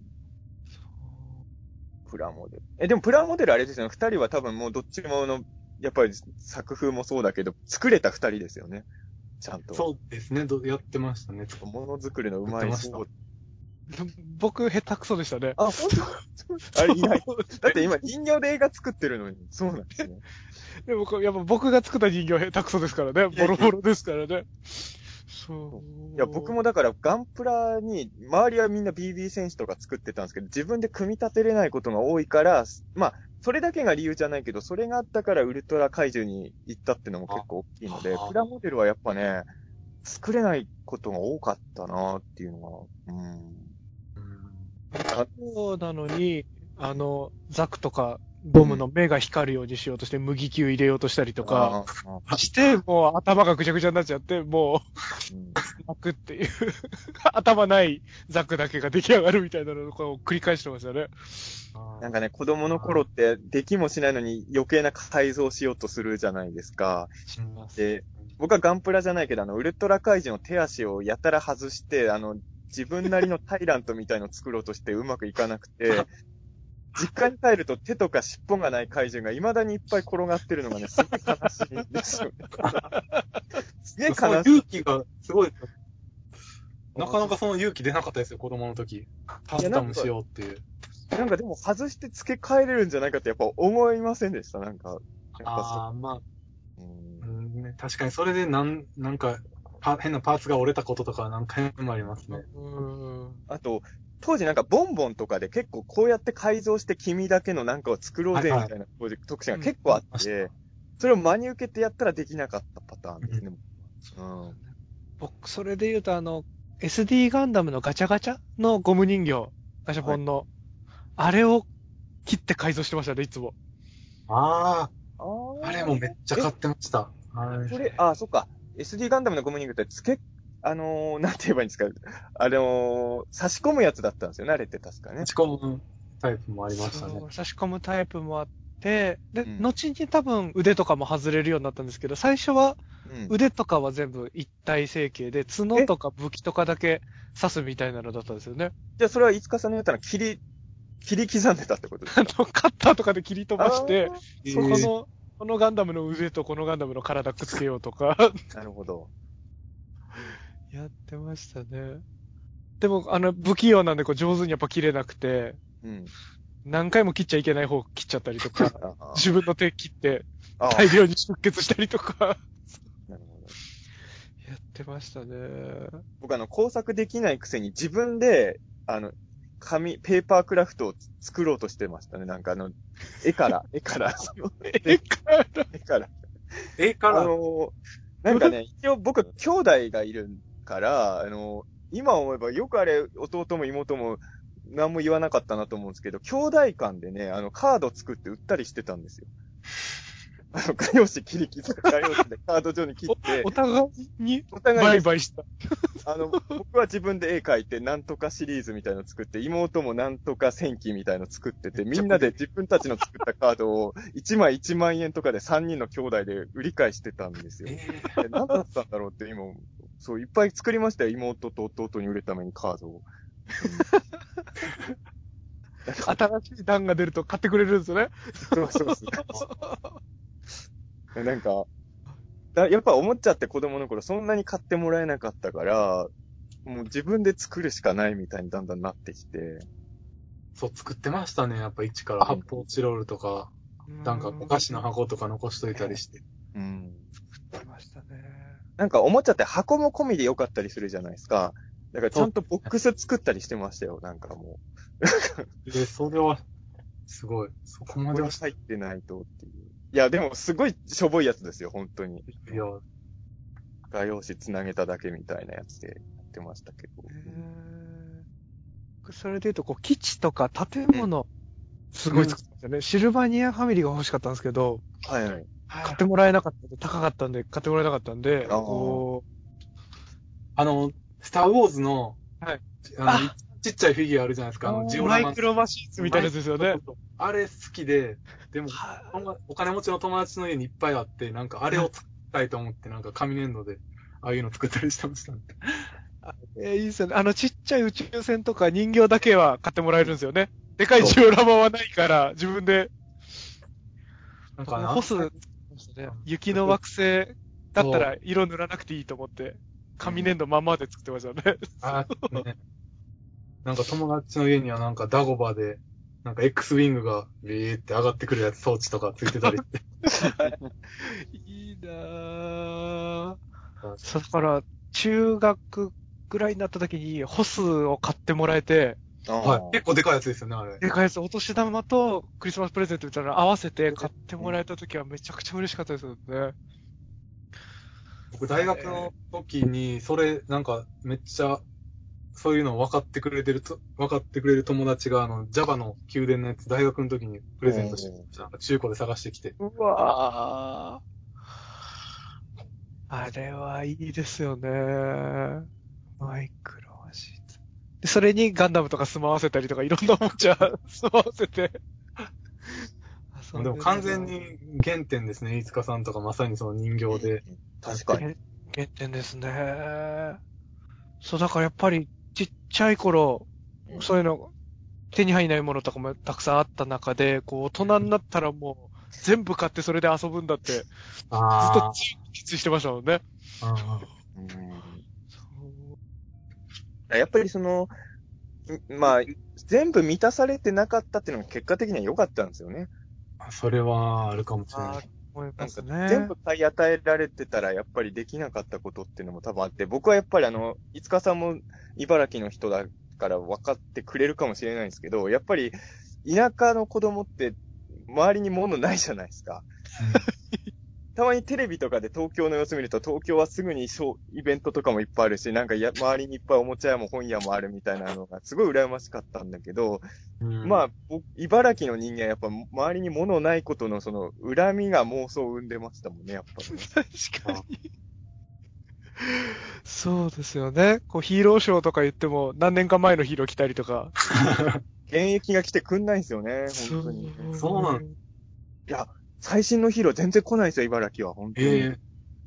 プラモデル。え、でもプラモデルあれですよね。二人は多分もうどっちもの、やっぱり作風もそうだけど、作れた二人ですよね。ちゃんと。そうですね、どやってましたね。ものづくりのうまいそう。僕、下手くそでしたね。あ、本当？あれいない。だって今人形で映画作ってるのに。そうなんですね。でもやっぱ僕が作った人形下手くそですからね。ボロボロですからね。そう。いや、僕もだからガンプラに、周りはみんな BB 戦士とか作ってたんですけど、自分で組み立てれないことが多いから、まあ、それだけが理由じゃないけど、それがあったからウルトラ怪獣に行ったってのも結構大きいのであ、プラモデルはやっぱね、作れないことが多かったなっていうのが、うん。うんそうなのに、あの、ザクとか、ゴムの目が光るようにしようとして、麦球入れようとしたりとか、あー、あして、もう頭がぐちゃぐちゃになっちゃって、もーうんう、ザクっていう、頭ないザクだけが出来上がるみたいなのを繰り返してましたね。なんかね、子供の頃って、できもしないのに余計な改造しようとするじゃないですか。します。で、僕はガンプラじゃないけど、あの、ウルトラ怪獣の手足をやたら外して、あの、自分なりのタイラントみたいのを作ろうとしてうまくいかなくて、実家に帰ると手とか尻尾がない怪獣が未だにいっぱい転がってるのがね、すごい悲しいんですよね。すげえ悲しい。勇気がすごい。なかなかその勇気出なかったですよ、子供の時。カスタムしようっていう。なんかでも外して付け替えれるんじゃないかってやっぱ思いませんでした、なんか。やっぱああ、まあ、そう。うんうんね、確かにそれでなん、なんか、パ変なパーツが折れたこととか何回もありますね。うん。あと、当時なんかボンボンとかで結構こうやって改造して君だけのなんかを作ろうぜみたいなプロジェクト特集が結構あって、それを真に受けてやったらできなかったパターンですね。うん。僕、それで言うと、あの、SD ガンダムのガチャガチャのゴム人形、ガシャポンの、あれを切って改造してましたね、いつも。あああ、あれもめっちゃ買ってました。はいそれ、あ、そっか。SD ガンダムのゴムリングって付け、あのー、なんて言えばいいんですか？あのー、差し込むやつだったんですよね、あれって確かね打。ち込むタイプもありましたね差し込むタイプもあって、で、うん後に多分腕とかも外れるようになったんですけど、最初はうん。腕とかは全部一体成形で、角とか武器とかだけ刺すみたいなのだったんですよね。じゃあそれはいつかさんのやったら切り、切り刻んでたってことですあの、カッターとかで切り飛ばして、えそこーの、このガンダムの腕とこのガンダムの体くっつけようとか、なるほど。やってましたね。でも、あの、不器用なんでこう上手にやっぱ切れなくて、うん。何回も切っちゃいけない方切っちゃったりとか、あ 自分の手切ってあ大量に出血したりとか、なるほど。やってましたね。僕あの、工作できないくせに自分で、あの、紙、ペーパークラフトを作ろうとしてましたね。なんかあの、絵から、絵から、そのえから、絵から。あ絵から、のーなんかね、一応僕、兄弟がいるから、あの、今思えばよくあれ、弟も妹も何も言わなかったなと思うんですけど、兄弟間でね、あの、カード作って売ったりしてたんですよ。あの、画用紙切り切って、画用紙でカード上に切ってお、互いにお互い売買した。あの、僕は自分で絵描いて、なんとかシリーズみたいの作って、妹もなんとか戦記みたいの作ってて、みんなで自分たちの作ったカードを1枚1万円とかで3人の兄弟で売り買いしてたんですよ。ええ何だったんだろうって今、そう、いっぱい作りましたよ。妹と弟に売るためにカードを。新しい段が出ると買ってくれるんですよね。そうそうそう。なんか、だやっぱ思っちゃって子供の頃そんなに買ってもらえなかったから、もう自分で作るしかないみたいにだんだんなってきて。そう、作ってましたね。やっぱ一から発泡チロールとか、なんかお菓子の箱とか残しといたりして。うん。出ましたね。なんか思っちゃって箱も込みで良かったりするじゃないですか。だからちゃんとボックス作ったりしてましたよ。なんかも えー、それは、すごい。そこう。まではしこれ入ってないとっていう。いや、でもすごいしょぼいやつですよ、本当に。いや、画用紙つなげただけみたいなやつでやってましたけど。それで言うと、こう、基地とか建物、すごい作ってましたね。シルバニアファミリーが欲しかったんですけど、はいはい。買ってもらえなかったんで、高かったんで、買ってもらえなかったんで、こあの、スターウォーズの、はい。あの、あちっちゃいフィギュアあるじゃないですか。あの、ジう、オラママイクロマシンズみたいなやつですよね。あれ好きで、でも、はほんまお金持ちの友達の家にいっぱいあって、なんかあれを作りたいと思って、なんか紙粘土で、ああいうの作ったりしてましたね。えーいいですよね。あの、ちっちゃい宇宙船とか人形だけは買ってもらえるんですよね。でかいジオラマはないから、自分で、なんかなホス、雪の惑星だったら色塗らなくていいと思って、紙粘土まんまで作ってましたね。あね。なんか友達の家にはなんかダゴバで、なんか X ウィングがビーって上がってくるやつ装置とかついてたりして。いいなぁ。だから、中学ぐらいになった時に、ホスを買ってもらえて、はい。結構でかいやつですよね、あれ。でかいやつ、お年玉とクリスマスプレゼントみたいなの合わせて買ってもらえた時はめちゃくちゃ嬉しかったですよね。僕大学の時に、それ、なんか、めっちゃ、そういうの分かってくれてると、分かってくれる友達が、あの、Java の宮殿のやつ、大学の時にプレゼントしてなんか中古で探してきて。うわぁ。あれはいいですよね。マイクロ。で、それにガンダムとか住まわせたりとかいろんなおもちゃ 住まわせて。でも完全に原点ですね、飯塚さんとかまさにその人形で。確かに。原点ですね。そう、だからやっぱりちっちゃい頃、そういうの、手に入らないものとかもたくさんあった中で、こう、大人になったらもう、全部買ってそれで遊ぶんだって、ずっとあ決意してましたもんね。あ。やっぱりその、んまあ、全部満たされてなかったっていうのが結果的には良かったんですよね。それはあるかもしれない。なんか。全部買い与えられてたらやっぱりできなかったことっていうのも多分あって、僕はやっぱりあの、いつかさんも茨城の人だから分かってくれるかもしれないんですけど、やっぱり田舎の子供って周りに物ないじゃないですか。たまにテレビとかで東京の様子見ると、東京はすぐにショーイベントとかもいっぱいあるし、なんかや周りにいっぱいおもちゃ屋も本屋もあるみたいなのがすごい羨ましかったんだけど、うんまあ、僕、茨城の人間はやっぱ周りに物ないことのその恨みが妄想を生んでましたもんね、やっぱ。確かに。そうですよね。こうヒーローショーとか言っても何年か前のヒーロー来たりとか。現役が来てくんないんですよね、本当に。そうなんいや、最新のヒーロー全然来ないんですよ、茨城は、本当に。ええ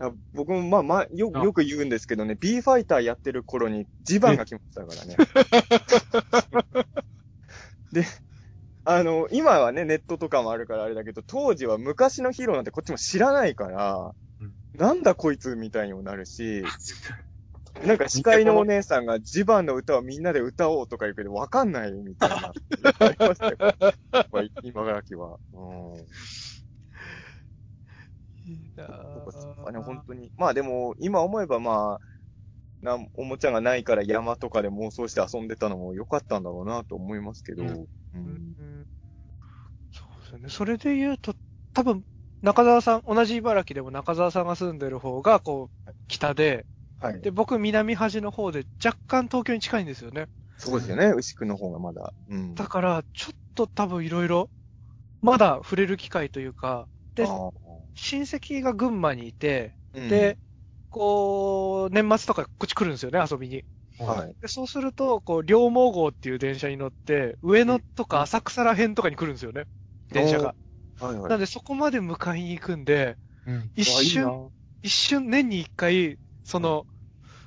あ僕もまあまあ、よ、あよく言うんですけどね、B ファイターやってる頃にジバンが来ましたからね。で、あの、今はね、ネットとかもあるからあれだけど、当時は昔のヒーローなんてこっちも知らないから、うんなんだこいつみたいにもなるし、なんか司会のお姉さんがジバンの歌をみんなで歌おうとか言うけど、わかんないみたいな。ありましたよ。今からきは。うん。いいなそうかそうぁかね、本当に。まあでも、今思えばまあ、な、おもちゃがないから山とかで妄想して遊んでたのも良かったんだろうなと思いますけど。ううんうんそうですよね。それで言うと、多分、中澤さん、同じ茨城でも中澤さんが住んでる方が、こう、北で、はい。で、僕南端の方で若干東京に近いんですよね。そうですよね。牛久の方がまだ。うん。だから、ちょっと多分いろいろ、まだ触れる機会というか、で親戚が群馬にいて、うんで、こう、年末とかこっち来るんですよね、遊びに。はい。でそうすると、こう、両毛号っていう電車に乗って、上野とか浅草ら辺とかに来るんですよね。電車が。はいはい。なんでそこまで迎えに行くんで、うん。一瞬、一瞬年に一回、その、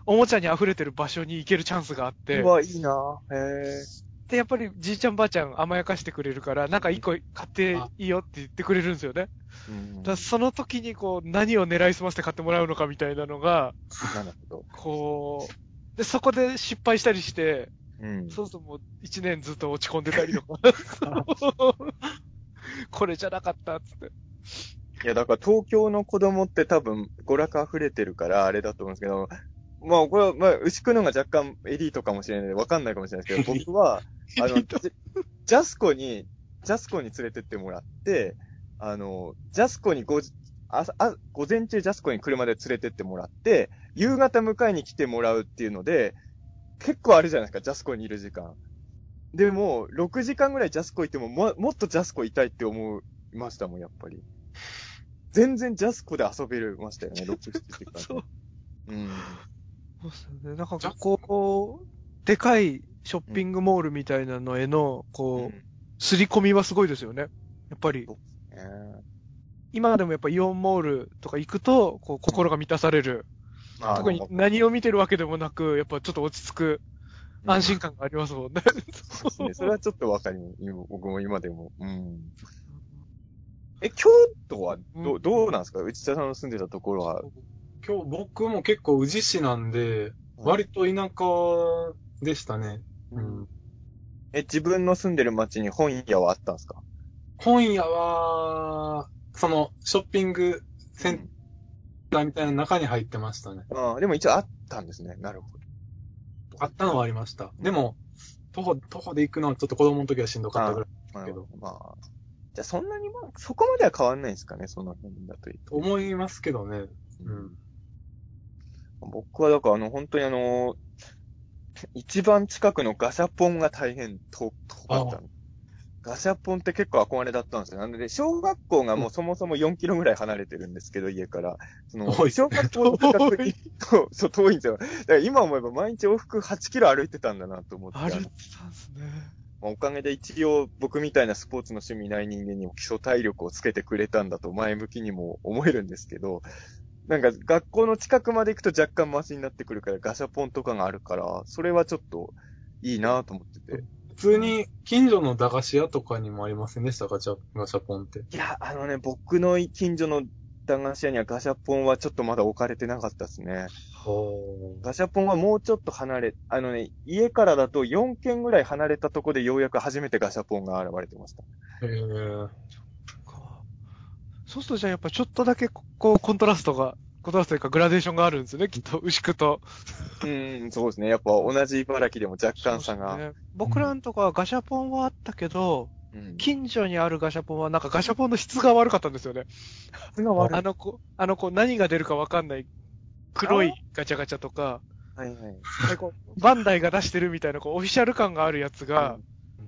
おもちゃに溢れてる場所に行けるチャンスがあってう、わ、いいなへえ。で、やっぱりじいちゃんばあちゃん甘やかしてくれるから、なんか一個買っていいよって言ってくれるんですよね。うんだその時にこう、何を狙いすませて買ってもらうのかみたいなのが、なるほど。こう、で、そこで失敗したりして、うん。そうするともう一年ずっと落ち込んでたりとか。これじゃなかったっつって。いや、だから東京の子供って多分娯楽溢れてるからあれだと思うんですけど、まあこれは、まあ、牛久のが若干エリートかもしれないのでわかんないかもしれないですけど、僕は、あの、ジャスコに、ジャスコに連れてってもらって、あの、ジャスコにごじ、あ、あ、午前中ジャスコに車で連れてってもらって、夕方迎えに来てもらうっていうので、結構あるじゃないですか、ジャスコにいる時間。でも、6時間ぐらいジャスコ行っても、も、もっとジャスコいたいって思いましたもん、やっぱり。全然ジャスコで遊べましたよね、6、7時間。そう。うん。そうですよね。なんかこう、でかいショッピングモールみたいなのへの、こう、刷り込みはすごいですよね。やっぱり、え今でもやっぱイオンモールとか行くと、こう、心が満たされる。ー特に何を見てるわけでもなく、やっぱちょっと落ち着く安心感がありますもんね。そうですね。それはちょっとわかります。今僕も今でも。うん。え、京都はど、うんどうなんですか？内田さんの住んでたところは。今日僕も結構宇治市なんで、割と田舎でしたね。うん。え、自分の住んでる町に本屋はあったんですか？本屋は、その、ショッピングセンターみたいな中に入ってましたね。ああ、でも一応あったんですね。なるほど。あったのはありました。でも、徒歩、徒歩で行くのはちょっと子供の時はしんどかったぐらいまあけど、まあ。じゃあそんなにまあ、そこまでは変わんないんですかね、その辺だとと。思いますけどね。うん。僕はだからあの、本当にあの、一番近くのガシャポンが大変遠遠かったの。ガシャポンって結構憧れだったんですよ。なので、小学校がもうそもそも4キロぐらい離れてるんですけど、家から。その、小学校の近くに、そう、そう、遠いんですよ。だから今思えば毎日往復8キロ歩いてたんだなと思って。あるってたんですね。まあおかげで一応僕みたいなスポーツの趣味ない人間にも基礎体力をつけてくれたんだと前向きにも思えるんですけど、なんか学校の近くまで行くと若干マシになってくるからガシャポンとかがあるから、それはちょっといいなと思ってて。普通に近所の駄菓子屋とかにもありませんでしたガチャ、ガシャポンって。いや、あのね、僕の近所の駄菓子屋にはガシャポンはちょっとまだ置かれてなかったですね。ほガシャポンはもうちょっと離れ、あのね、家からだと4軒ぐらい離れたとこでようやく初めてガシャポンが現れてました。ー。へー。そうするとじゃあやっぱちょっとだけここうコントラストが、コントラストというかグラデーションがあるんですよね、きっと。牛久と。うん、そうですね。やっぱ同じ茨城でも若干差が。ね僕らのとこはガシャポンはあったけど、うん近所にあるガシャポンはなんかガシャポンの質が悪かったんですよね。質が悪いあの子、あの子何が出るかわかんない黒いガチャガチャとか、はいはい。バンダイが出してるみたいなこうオフィシャル感があるやつが、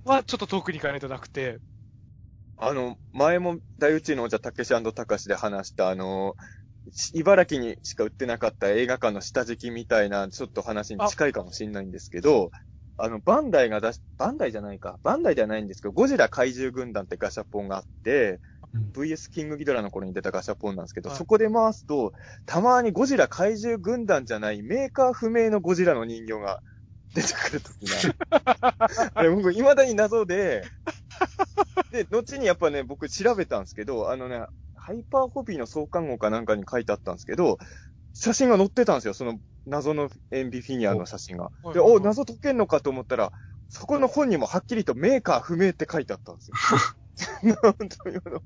はちょっと遠くに行かないとなくて、あの、前も大宇宙のお茶たけしたかしで話した、あの、し茨城にしか売ってなかった映画館の下敷きみたいな、ちょっと話に近いかもしれないんですけど、あの、バンダイが出し、バンダイじゃないか。バンダイではないんですけど、ゴジラ怪獣軍団ってガシャポンがあって、VS キングギドラの頃に出たガシャポンなんですけど、はい。そこで回すと、たまにゴジラ怪獣軍団じゃないメーカー不明のゴジラの人形が出てくるときが、あれ僕未だに謎で、で、後にやっぱね、僕調べたんですけど、あのね、ハイパーホビーの創刊号かなんかに書いてあったんですけど、写真が載ってたんですよ、その謎の塩ビフィギュアの写真が。で、お、謎解けんのかと思ったら、そこの本にもはっきりとメーカー不明って書いてあったんですよ。本当にあの、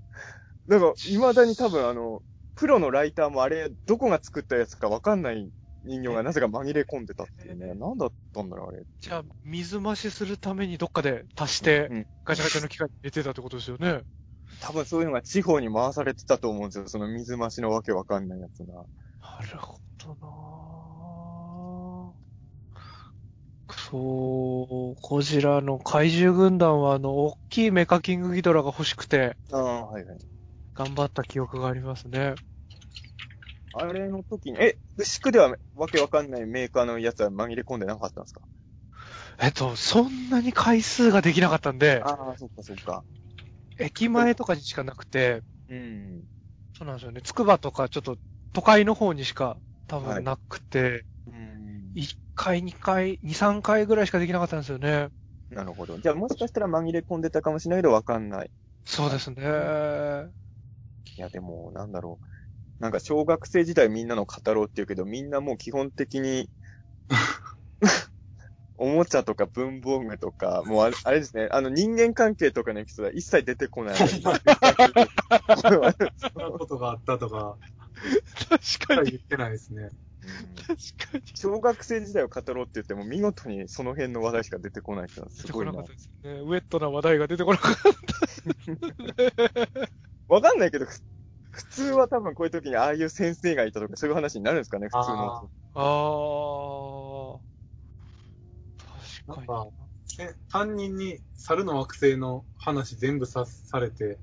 なんか、未だに多分あの、プロのライターもあれ、どこが作ったやつかわかんない人形がなぜか紛れ込んでたっていうね。なんだったんだろう、あれ。じゃあ水増しするためにどっかで足してうん、ガチャガチャの機械に入れてたってことですよね。多分そういうのが地方に回されてたと思うんですよ。その水増しのわけわかんないやつが。なるほどなそう、ゴジラの怪獣軍団はあの、大きいメカキングギドラが欲しくて、ああ、はいはい。頑張った記憶がありますね。あれの時に、え、牛久ではわけわかんないメーカーのやつは紛れ込んでなかったんですか？えっと、そんなに回数ができなかったんで、ああ、そっかそっか。駅前とかにしかなくて、うん。そうなんですよね。つくばとかちょっと都会の方にしか多はい分なくて、うん。1回、2回、2、3回ぐらいしかできなかったんですよね。なるほど。じゃあもしかしたら紛れ込んでたかもしれないけどわかんない。そうですね。いや、でも、なんだろう。なんか小学生時代みんなの語ろうって言うけど、みんなもう基本的に、おもちゃとか文房具とか、もうあれあれですね、あの人間関係とかのエピソードは一切出てこない。そんなことがあったとか、確かに、言ってないですね。うん確かに。小学生時代を語ろうって言っても、見事にその辺の話題しか出てこないってのは出すごいなてこなかっ。たですね。ウェットな話題が出てこなかった。わかんないけど、ふ普通は多分こういう時にああいう先生がいたとか、そういう話になるんですかね、普通の。あー。確かに。え担任に猿の惑星の話全部さされて、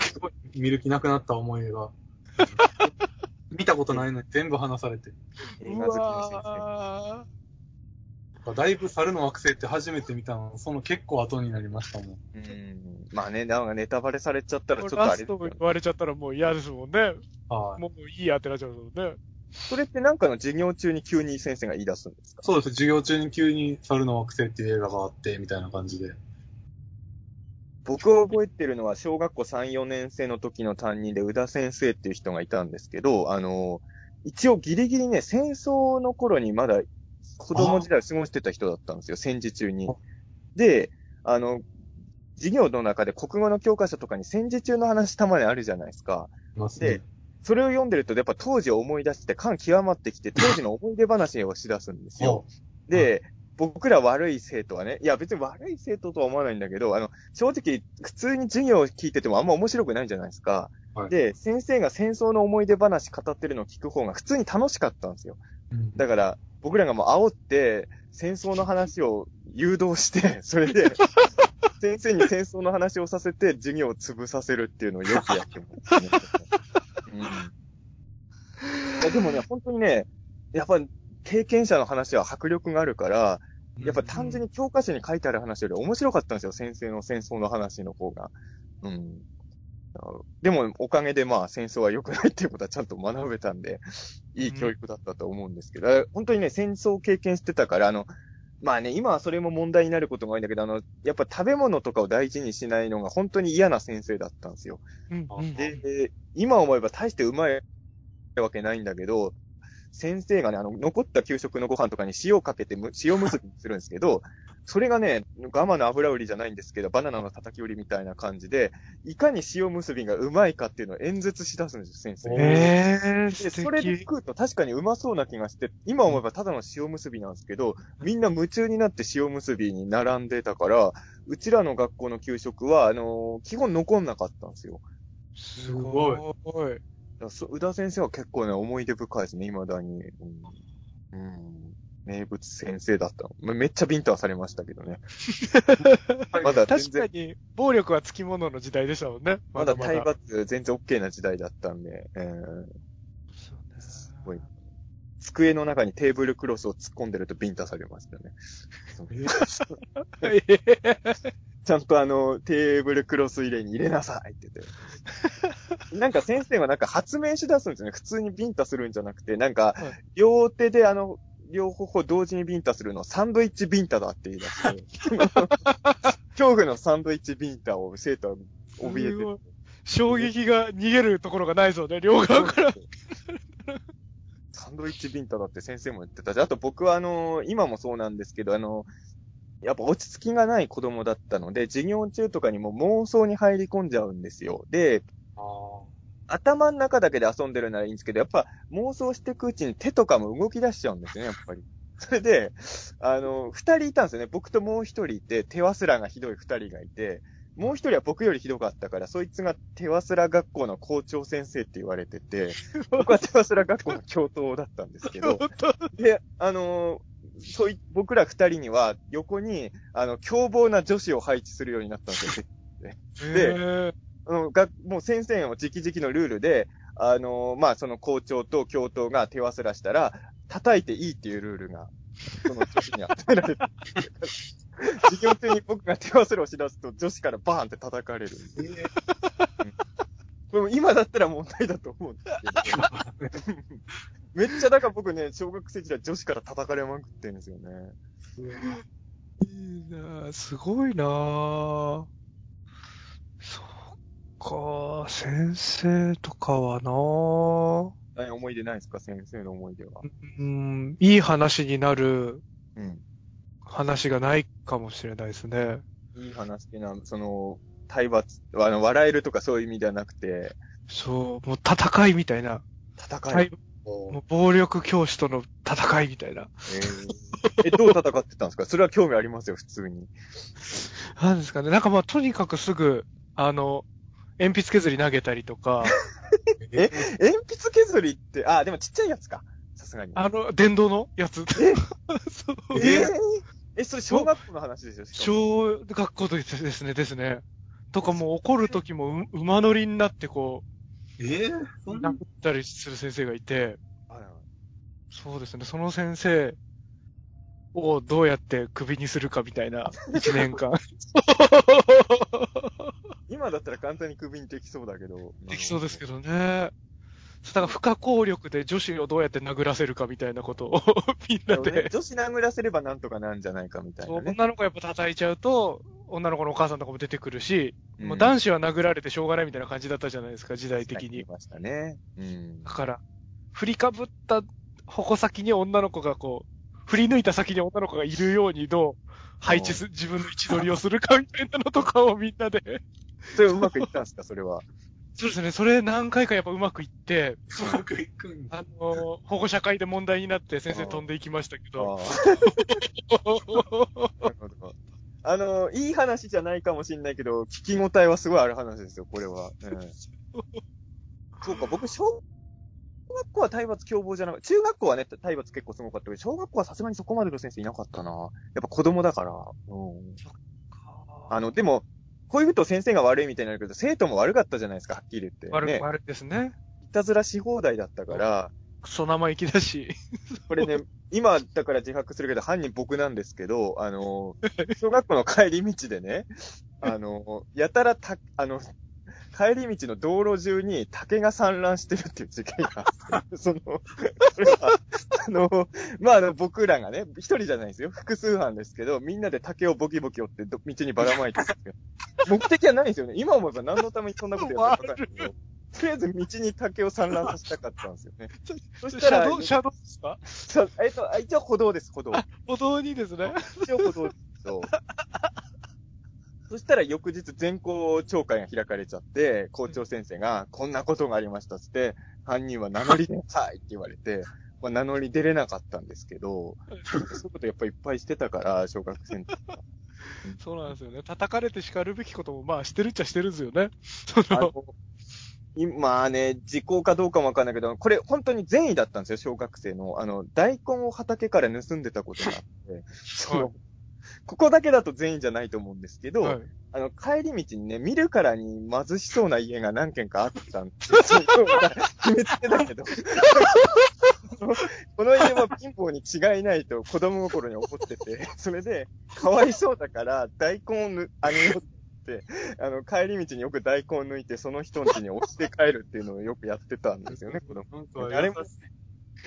すごい見る気なくなった思い出が。見たことないのに全部話されて。映画好きの先生。わだいぶ猿の惑星って初めて見たの、その結構後になりましたもん。うん。まあね、なんかネタバレされちゃったらちょっとあラスれですよねトも言われちゃったらもう嫌ですもんね。はい。もういいやってなっちゃうもんね。それってなんかの授業中に急に先生が言い出すんですか？そうです。授業中に急に猿の惑星っていう映画があって、みたいな感じで。僕が覚えてるのは小学校3、4年生の時の担任で宇田先生っていう人がいたんですけど、あの、一応ギリギリね、戦争の頃にまだ子供時代を過ごしてた人だったんですよ、戦時中にあ。で、あの、授業の中で国語の教科書とかに戦時中の話たまにあるじゃないですか。でね。それを読んでると、やっぱ当時を思い出して感極まってきて、当時の思い出話をしだすんですよ。で、僕ら悪い生徒はね、いや別に悪い生徒とは思わないんだけど、あの、正直、普通に授業を聞いててもあんま面白くないじゃないですか。はいで、先生が戦争の思い出話語ってるのを聞く方が普通に楽しかったんですよ。うんだから、僕らがもう煽って、戦争の話を誘導して、それで、先生に戦争の話をさせて、授業を潰させるっていうのをよくやってますね。うん、でもね、本当にね、やっぱ経験者の話は迫力があるから、やっぱ単純に教科書に書いてある話より面白かったんですよ、先生の戦争の話の方が。うん。でも、おかげでまあ戦争は良くないっていうことはちゃんと学べたんで、いい教育だったと思うんですけど、本当にね、戦争を経験してたから、あの、まあね、今はそれも問題になることが多いんだけど、あの、やっぱ食べ物とかを大事にしないのが本当に嫌な先生だったんですよ。うんうんで、今思えば大してうまいわけないんだけど、先生がね、あの、残った給食のご飯とかに塩をかけてむ、塩結びにするんですけど、それがね、ガマの油売りじゃないんですけど、バナナの叩き売りみたいな感じで、いかに塩結びがうまいかっていうのを演説しだすんですよ、先生。えー、で、素それで敵。食うと確かにうまそうな気がして、今思えばただの塩結びなんですけど、みんな夢中になって塩結びに並んでたから、うちらの学校の給食は、あのー基本残んなかったんですよ。すごい。だそ宇田先生は結構ね、思い出深いですね、未だに。うん。うん名物先生だったの。まめっちゃビンタはされましたけどね。まだ全確か然、に、暴力はつきものの時代でしたもんね。まだ体まだ罰全然 OK な時代だったんで、えー、そうねすごい。机の中にテーブルクロスを突っ込んでるとビンタされましたね。えー ちゃんとあの、テーブルクロス入れに入れなさいって言って。なんか先生はなんか発明し出すんですよね。普通にビンタするんじゃなくて、なんかはい、両手であの、両方同時にビンタするのをサンドイッチビンタだって言い出して、恐怖のサンドイッチビンタを生徒は怯えてすごい衝撃が逃げるところがないぞね、両側から。サンドイッチビンタだって先生も言ってたし、あと僕はあの、今もそうなんですけど、あの、やっぱ落ち着きがない子供だったので、授業中とかにも妄想に入り込んじゃうんですよ。で、頭の中だけで遊んでるならいいんですけど、やっぱ妄想していくうちに手とかも動き出しちゃうんですよね、やっぱり。それで、あの、二人いたんですよね。僕ともう一人いて、手忘らがひどい二人がいて、もう一人は僕よりひどかったから、そいつが手忘ら学校の校長先生って言われてて、僕は手忘ら学校の教頭だったんですけど、で、あのーそうい、僕ら二人には、横に、あの、凶暴な女子を配置するようになったんですよ。での、が、もう先生の直々のルールで、あのまあ、その校長と教頭が手忘らしたら、叩いていいっていうルールが、その女子に与えられて、授業中に僕が手忘れをしだすと、女子からバーンって叩かれる。これも今だったら問題だと思うんですけど。めっちゃ、だから僕ね、小学生時代女子から叩かれまくってるんですよね。いいなぁすごいなぁか、先生とかはなぁ何思い出ないですか先生の思い出は？うん、いい話になるうん。話がないかもしれないですね。いい話っていうのは、その、体罰、あの、笑えるとかそういう意味ではなくて、そう、もう戦いみたいな。戦い、もう暴力教師との戦いみたいな。えーえ、どう戦ってたんですか？それは興味ありますよ、普通に。なんですかね。なんかまあ、とにかくすぐ、あの、鉛筆削り投げたりとか、え鉛筆削りって、あ、でもちっちゃいやつか。さすがに。あの、電動のやつ。え？そう。えー？え、それ小学校の話ですよ、小学校ですですね、ですね。とかもう怒るときもう馬乗りになってこえー、う、そんな？殴ったりする先生がいて、そうですね、その先生をどうやってクビにするかみたいな、一年間。今だったら簡単にクビにできそうだけど。できそうですけどね。だから不可抗力で女子をどうやって殴らせるかみたいなことを みんなるほどね。女子殴らせればなんとかなんじゃないかみたいなね。女の子やっぱ叩いちゃうと、女の子のお母さんとかも出てくるし、うんもう男子は殴られてしょうがないみたいな感じだったじゃないですか、時代的に。ましたね。うんだ。から、振りかぶった矛先に女の子がこう、振り抜いた先に女の子がいるようにどう配置す、自分の位置取りをするかみたいなのとかをみんなで。それうまくいったんですか？それは。そうですね、それ何回かやっぱうまくいって、うまくいくんだ。あの、保護者会で問題になって先生飛んでいきましたけあど。ー なるほど。あの、いい話じゃないかもしれないけど、聞き応えはすごいある話ですよ、これは。うんそうか、僕、小学校は体罰凶暴じゃなかった。中学校はね、体罰結構すごかったけど、小学校はさすがにそこまでの先生いなかったな。やっぱ子供だから。うん。あの、でも、こういうと先生が悪いみたいになるけど、生徒も悪かったじゃないですか、はっきり言って。ね。悪いですね。いたずらし放題だったから、クソ生意気だし。これね、今だから自白するけど、犯人僕なんですけど、あの、小学校の帰り道でね、あの、やたらた、あの、帰り道の道路中に竹が散乱してるっていう事件があって、その、それは、あの、まあ、あの、僕らがね、一人じゃないですよ。複数犯ですけど、みんなで竹をボキボキ折ってど道にばらまいてるんですよ。目的はないんですよね。今思えば何のためにそんなことやってるのかんないけど。とりあえず道に竹を散乱させたかったんですよね。そしたら、車道、車道ですか？えっと、あ一応歩道です、歩道。歩道にですね。一応歩道ですよ。そしたら翌日全校長会が開かれちゃって、校長先生が、こんなことがありましたって、犯人は名乗りなさいって言われて、まあ、名乗り出れなかったんですけど、そういうことやっぱいっぱいしてたから、小学生の時は そうなんですよね。叩かれて叱るべきことも、まあ、してるっちゃしてるんですよね。そ今ね、時効かどうかもわかんないけど、これ本当に善意だったんですよ、小学生の。あの、大根を畑から盗んでたことがあって、その、ここだけだと善意じゃないと思うんですけど、はいあの、帰り道にね、見るからに貧しそうな家が何軒かあったんですよ。決めつけだけど。この家は貧乏に違いないと子供心に思ってて、それで、かわいそうだから大根をぬあげようって、あの、帰り道によく大根を抜いて、その人ん家に押して帰るっていうのをよくやってたんですよね、子供。あれも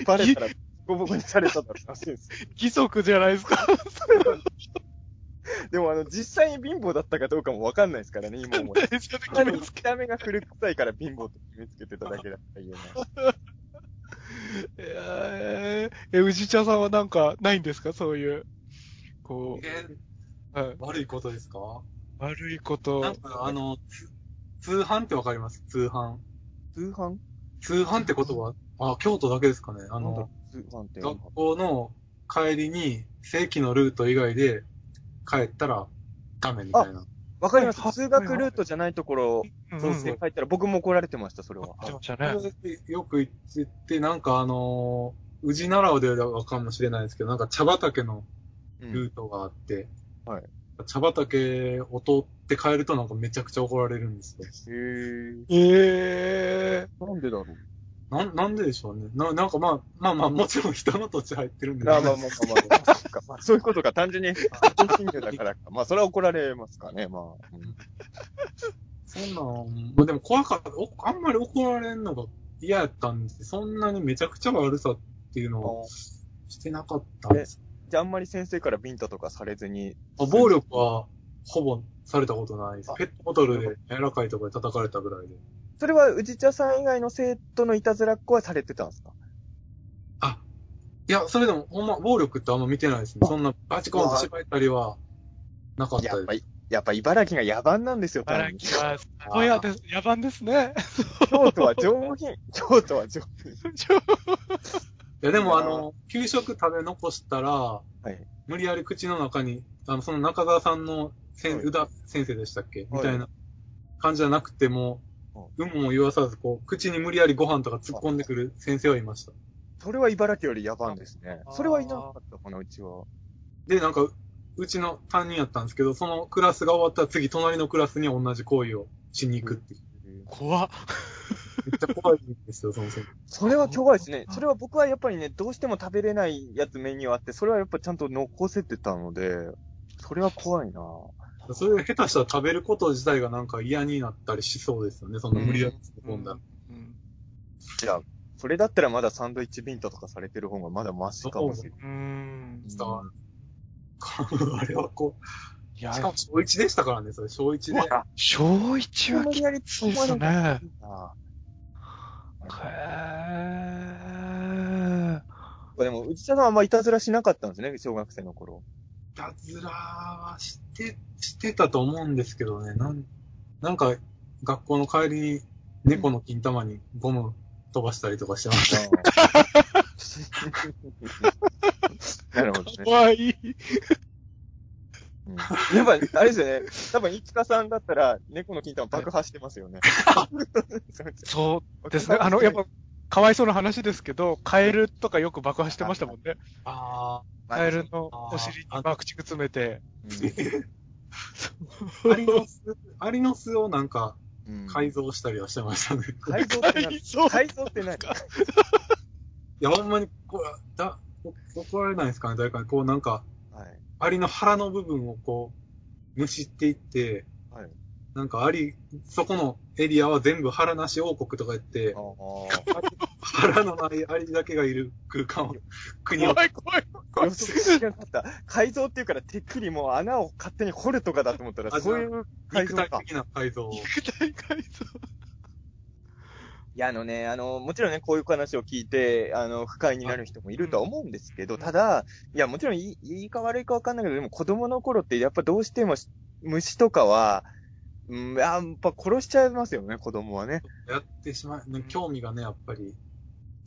バレたら、ボコボコにされたんだったらしいです。義足じゃないですか。でもあの、実際に貧乏だったかどうかもわかんないですからね、今思うと。単に見た目が古臭いから貧乏と決めつけてただけだったら言えない。えー、え、宇治茶さんはなんかないんですかそういう、こえう、はい、悪いことですか？悪いこと。なんか、あの、つ通販ってわかります？通販。通販？通販って言葉、あ、京都だけですかね。あの、通販って。学校の帰りに正規のルート以外で帰ったらダメみたいな。わかりますはい通学ルートじゃないところ、うんそうですね、帰ったら僕も怒られてました、それは。言ってましたね。よく言ってて、なんかあのー宇治奈良ではかもしれないですけど、なんか茶畑のうんルートがあって、はい茶畑を通って帰るとなんかめちゃくちゃ怒られるんですよ。へええー。なんでだろう。なん、なんででしょうね。な、なんかまあ、まあまあ、もちろん人の土地入ってるんで、あまあまあまあまあ、かまあそういうことか、単純に、だからか。まあ、それは怒られますかね、まあ。うんそんなん、まあでも怖かった。おあんまり怒られるのが嫌やったんですそんなにめちゃくちゃ悪さっていうのをしてなかったんです。じゃあ、あんまり先生からビンタとかされずに、あ暴力はほぼされたことないですあ。ペットボトルで柔らかいところで叩かれたぐらいで。それは宇治茶さん以外の生徒のいたずらっ子はされてたんですか？あ、いや、それでもほんま暴力ってあんま見てないですね。そんなバチコンと縛ったりはなかったやっぱです。、やっぱ茨城が野蛮なんですよ、多茨分。城は、小屋です。野蛮ですね。京都は上品。京都は上品。いや、でもあの、給食食べ残したら、はい。無理やり口の中に、あの、その中澤さんのせん、はい宇田先生でしたっけ？みはいたいな感じじゃなくても、有無も言わさず、こう、口に無理やりご飯とか突っ込んでくる先生はいました。それは茨城より野蛮ですね。あそれはいなかったかな、うちは。で、なんか、うちの担任やったんですけど、そのクラスが終わったら次、隣のクラスに同じ行為をしに行くっていう。怖っ。めっちゃ怖いんですよ、その先生。それは怖いですね。それは僕はやっぱりね、どうしても食べれないやつメニューあって、それはやっぱちゃんと残せてたので、それは怖いなそれで下手したら食べること自体がなんか嫌になったりしそうですよね、そんな無理やり突っ込んだら。うんじゃあ、それだったらまだサンドイッチビンタとかされてる方がまだマシかもしれない。うん。伝わる。あれはこう、いやし、かも小1でしたからね、それ小1で。小一はき無理やりついですね。なへでも、内田さんはあんまいたずらしなかったんですね、小学生の頃。いたずらはして、してたと思うんですけどね、なん、なんか、学校の帰りに猫の金玉にゴム飛ばしたりとかしてました。なるほどー。ね。怖い。うんやっぱ、あれですよね。多分、いつかさんだったら、猫の金玉爆破してますよね。そうですね。あの、やっぱ、かわいそうな話ですけど、カエルとかよく爆破してましたもんね。あカエルのお尻に爆竹詰めて。アリの巣、アリの巣をなんかうん改造したりはしてましたね。改造って何改造って何 いや、ほんまに、こう、だ、お怒られないですかね、誰かに。こう、なんか、はい。アリの腹の部分をこう、むしっていって、はい。なんかアリ、そこのエリアは全部腹なし王国とか言って 腹のないアリだけがいる空間を、国を。怖い怖い。予測しなかった。改造っていうから、てっきりもう穴を勝手に掘るとかだと思ったら、あそういう改造か。肉体的な改造を。肉体改造。いや、あのね、あの、もちろんね、こういう話を聞いて、あの、不快になる人もいるとは思うんですけど、ただ、いや、もちろんいい、いいか悪いかわかんないけど、でも子供の頃って、やっぱどうしてもし虫とかは、うん、やっぱ殺しちゃいますよね、子供はね。やってしまう、ね、興味がね、やっぱり。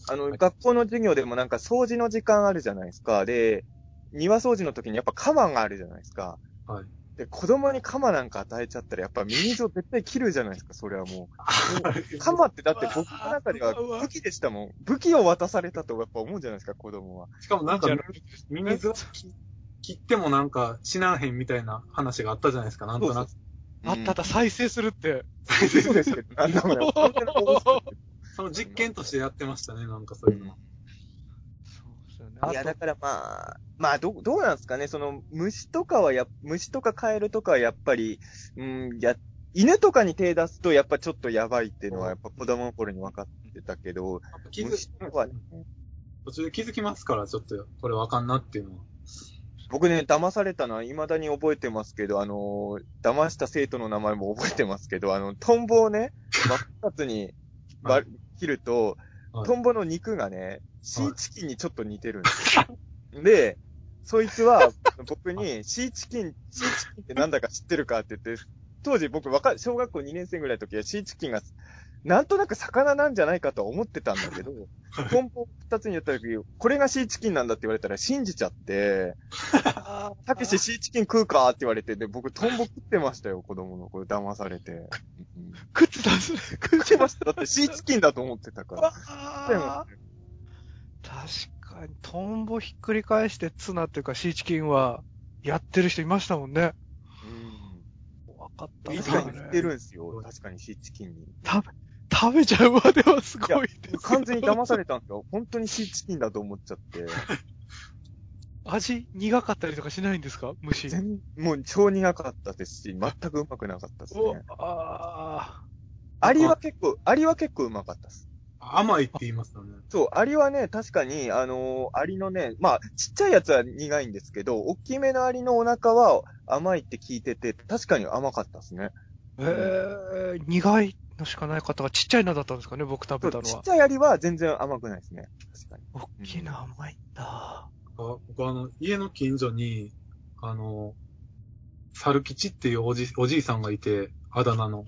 あの、学校の授業でもなんか掃除の時間あるじゃないですか。で、庭掃除の時にやっぱ鎌があるじゃないですか。はい。で、子供に鎌なんか与えちゃったら、やっぱミミズを絶対切るじゃないですか、それはもう。鎌ってだって僕の中では武器でしたもん。武器を渡されたとやっぱ思うじゃないですか、子供は。しかもなんかミミズを切切ってもなんか死なんへんみたいな話があったじゃないですか、なんとなく。あったあった、再生するって。そうですけど、なんだろうその実験としてやってましたね、なんかそういうの。そうですよね。いや、だからまあ、まあ、どう、どうなんですかね、その、虫とかはや、虫とかカエルとかはやっぱり、うん、や、犬とかに手出すとやっぱちょっとやばいっていうのはやっぱ子供の頃に分かってたけど、気づ虫とかはね、途中で気づきますから、ちょっと、これわかんなっていうのは。僕ね、騙されたのは未だに覚えてますけど、あのー騙した生徒の名前も覚えてますけど、あの、トンボをね、真っ二つには割切ると、はいトンボの肉がね、シーチキンにちょっと似てるんですよ。で、そいつは僕にシーチキン、シーチキンってなんだか知ってるかって言って、当時僕若い、小学校2年生ぐらいの時はシーチキンが、なんとなく魚なんじゃないかとは思ってたんだけど、トンボ二つにやった時、これがシーチキンなんだって言われたら信じちゃって、たけしシーチキン食うかって言われて、で、僕トンボ食ってましたよ、子供の頃騙されて。うん靴出す。食ってました。だってシーチキンだと思ってたから。食ってまあしたよーかに、トンボひっくり返してツナっていうかシーチキンは、やってる人いましたもんね。うん。わかったいつかに似てるんですよ。確かにシーチキンに。食べ、食べちゃうまではすごいです。完全に騙されたんですよ。本当にシーチキンだと思っちゃって。味苦かったりとかしないんですか？虫。全もう超苦かったですし、全くうまくなかったですおね。あアリは結構、アリは結構うまかったです。甘いって言いますよね。そう、アリはね、確かに、あのーアリのね、まあ、ちっちゃいやつは苦いんですけど、大きめのアリのお腹は甘いって聞いてて、確かに甘かったですね。ーえー、苦いのしかない方がちっちゃいのだったんですかね僕食べたのは。ちっちゃいアリは全然甘くないですね。確かに。大きな甘いんだ。あ僕あの、家の近所に、あの、猿吉っていうおじ、おじいさんがいて、あだ名の。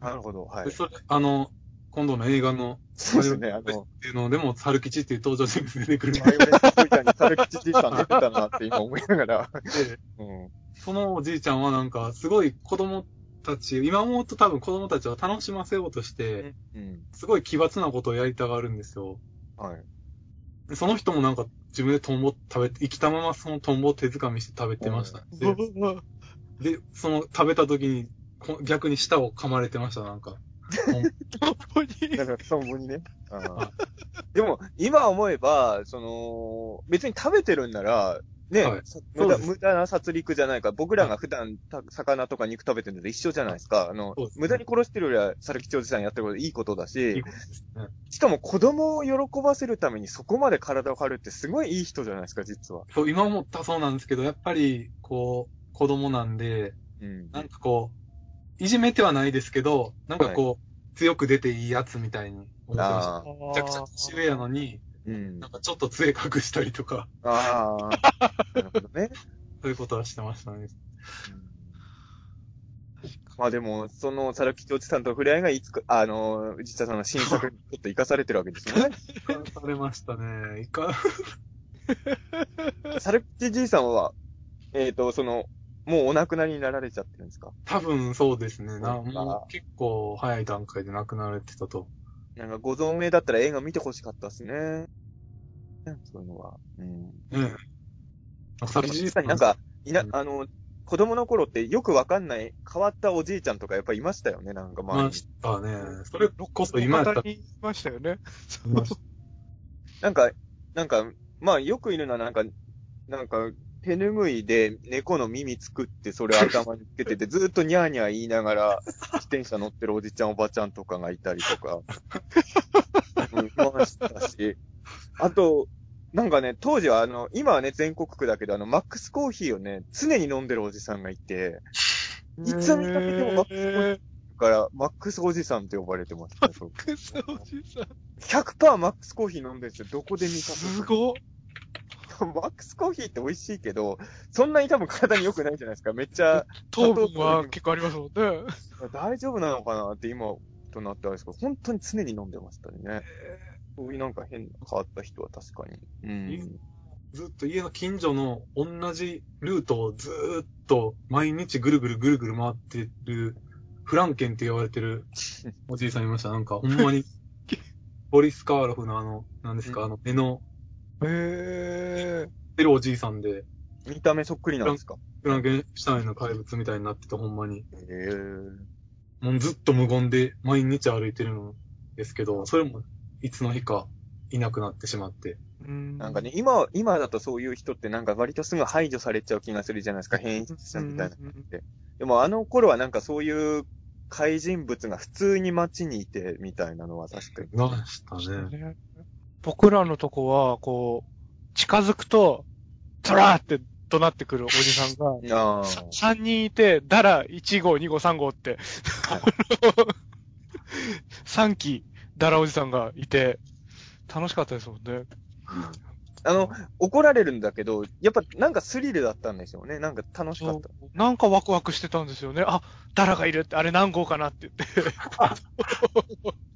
なるほど、はいで。それ、あの、今度の映画の、そうですね、あの、っていうのでも、猿吉っていう登場人物出てくるんバイオレンストイターにサルキチじいさん出てたなって今思いながら。で、うん。そのおじいちゃんはなんか、すごい子供たち、今思うと多分子供たちを楽しませようとして、うん。すごい奇抜なことをやりたがるんですよ。はい。でその人もなんか自分でトンボ食べて、生きたままそのトンボを手づかみして食べてました。で、でその食べた時にこ逆に舌を噛まれてました、なんか。トン本当にだから、トンボにね。でも、今思えば、その、別に食べてるんなら、ね、はいさ無駄無駄な殺戮じゃないから、僕らが普段た魚とか肉食べてるのと一緒じゃないですか。あの、ね無駄に殺してるよりは、サルキチおじさんやってることいいことだいいしこ、とですね。しかも子供を喜ばせるためにそこまで体を張るってすごいいい人じゃないですか、実は。そう、今思ったらそうなんですけど、やっぱり、こう、子供なんで、うん。なんかこう、いじめてはないですけど、なんかこう、強く出ていいやつみたいに思ってました。めちゃくちゃ年上やのに、うんなん。かちょっと杖隠したりとか、ああ。なるほどね。そういうことはしてましたね。まあでも、その、サルキチおじさんとの触れ合いがいつか、あの、実はその新作にちょっと活かされてるわけですよね。されましたね。いか、サルキチじいさんは、えっ、と、その、もうお亡くなりになられちゃってるんですか？多分そうですね。なもう結構早い段階で亡くなられてたと。なんかご存命だったら映画見てほしかったですね。そういうのは。うん。ねえ。確かになんか、いなう、んあの、子供の頃ってよくわかんない変わったおじいちゃんとかやっぱいましたよね、なんかい周りに。ましたね。それこそ今やったいましたよね。なんか、なんか、まあよくいるのはなんか、なんか、手拭いで猫の耳作ってそれ頭につけててずっとニャーニャー言いながら自転車乗ってるおじちゃんおばちゃんとかがいたりとか、うん、いましたし、あと、なんかね、当時はあの、今はね全国区だけどあの、マックスコーヒーをね、常に飲んでるおじさんがいて、いつ見かけてもマックスコーヒーだから、マックスおじさんって呼ばれてました、ね。クソおじさん。100%マックスコーヒー飲んでるんですよ。どこで見かけすごっ。マックスコーヒーって美味しいけど、そんなに多分体に良くないじゃないですか。めっちゃ糖分は結構ありますもんね。大丈夫なのかなって今となってあれですけど、本当に常に飲んでましたね。そういうなんか変な変わった人は確かに。うん。ずっと家の近所の同じルートをずーっと毎日ぐるぐるぐるぐる回ってる、フランケンって言われてるおじいさんいました。なんかほんまに、ボリス・カーロフのあの、なんですか、うんあの、目の、へえ。出るおじいさんで、見た目そっくりなんですか？フランケンシュタインの怪物みたいになっててほんまに。へえもうずっと無言で毎日歩いてるんですけど、それもいつの日かいなくなってしまって。ななんかね、今、今だとそういう人ってなんか割とすぐ排除されちゃう気がするじゃないですか。変異者みたいな。でもあの頃はなんかそういう怪人物が普通に街にいてみたいなのは確かに。いましたね。ね僕らのとこは、こう、近づくと、トラーって怒鳴ってくるおじさんが、ああ。3人いて、ダラ1号、2号、3号って、3機、ダラおじさんがいて、楽しかったですもんね。あの、怒られるんだけど、やっぱなんかスリルだったんでしょうね。なんか楽しかった。なんかワクワクしてたんですよね。あ、ダラがいるって、あれ何号かなって言って。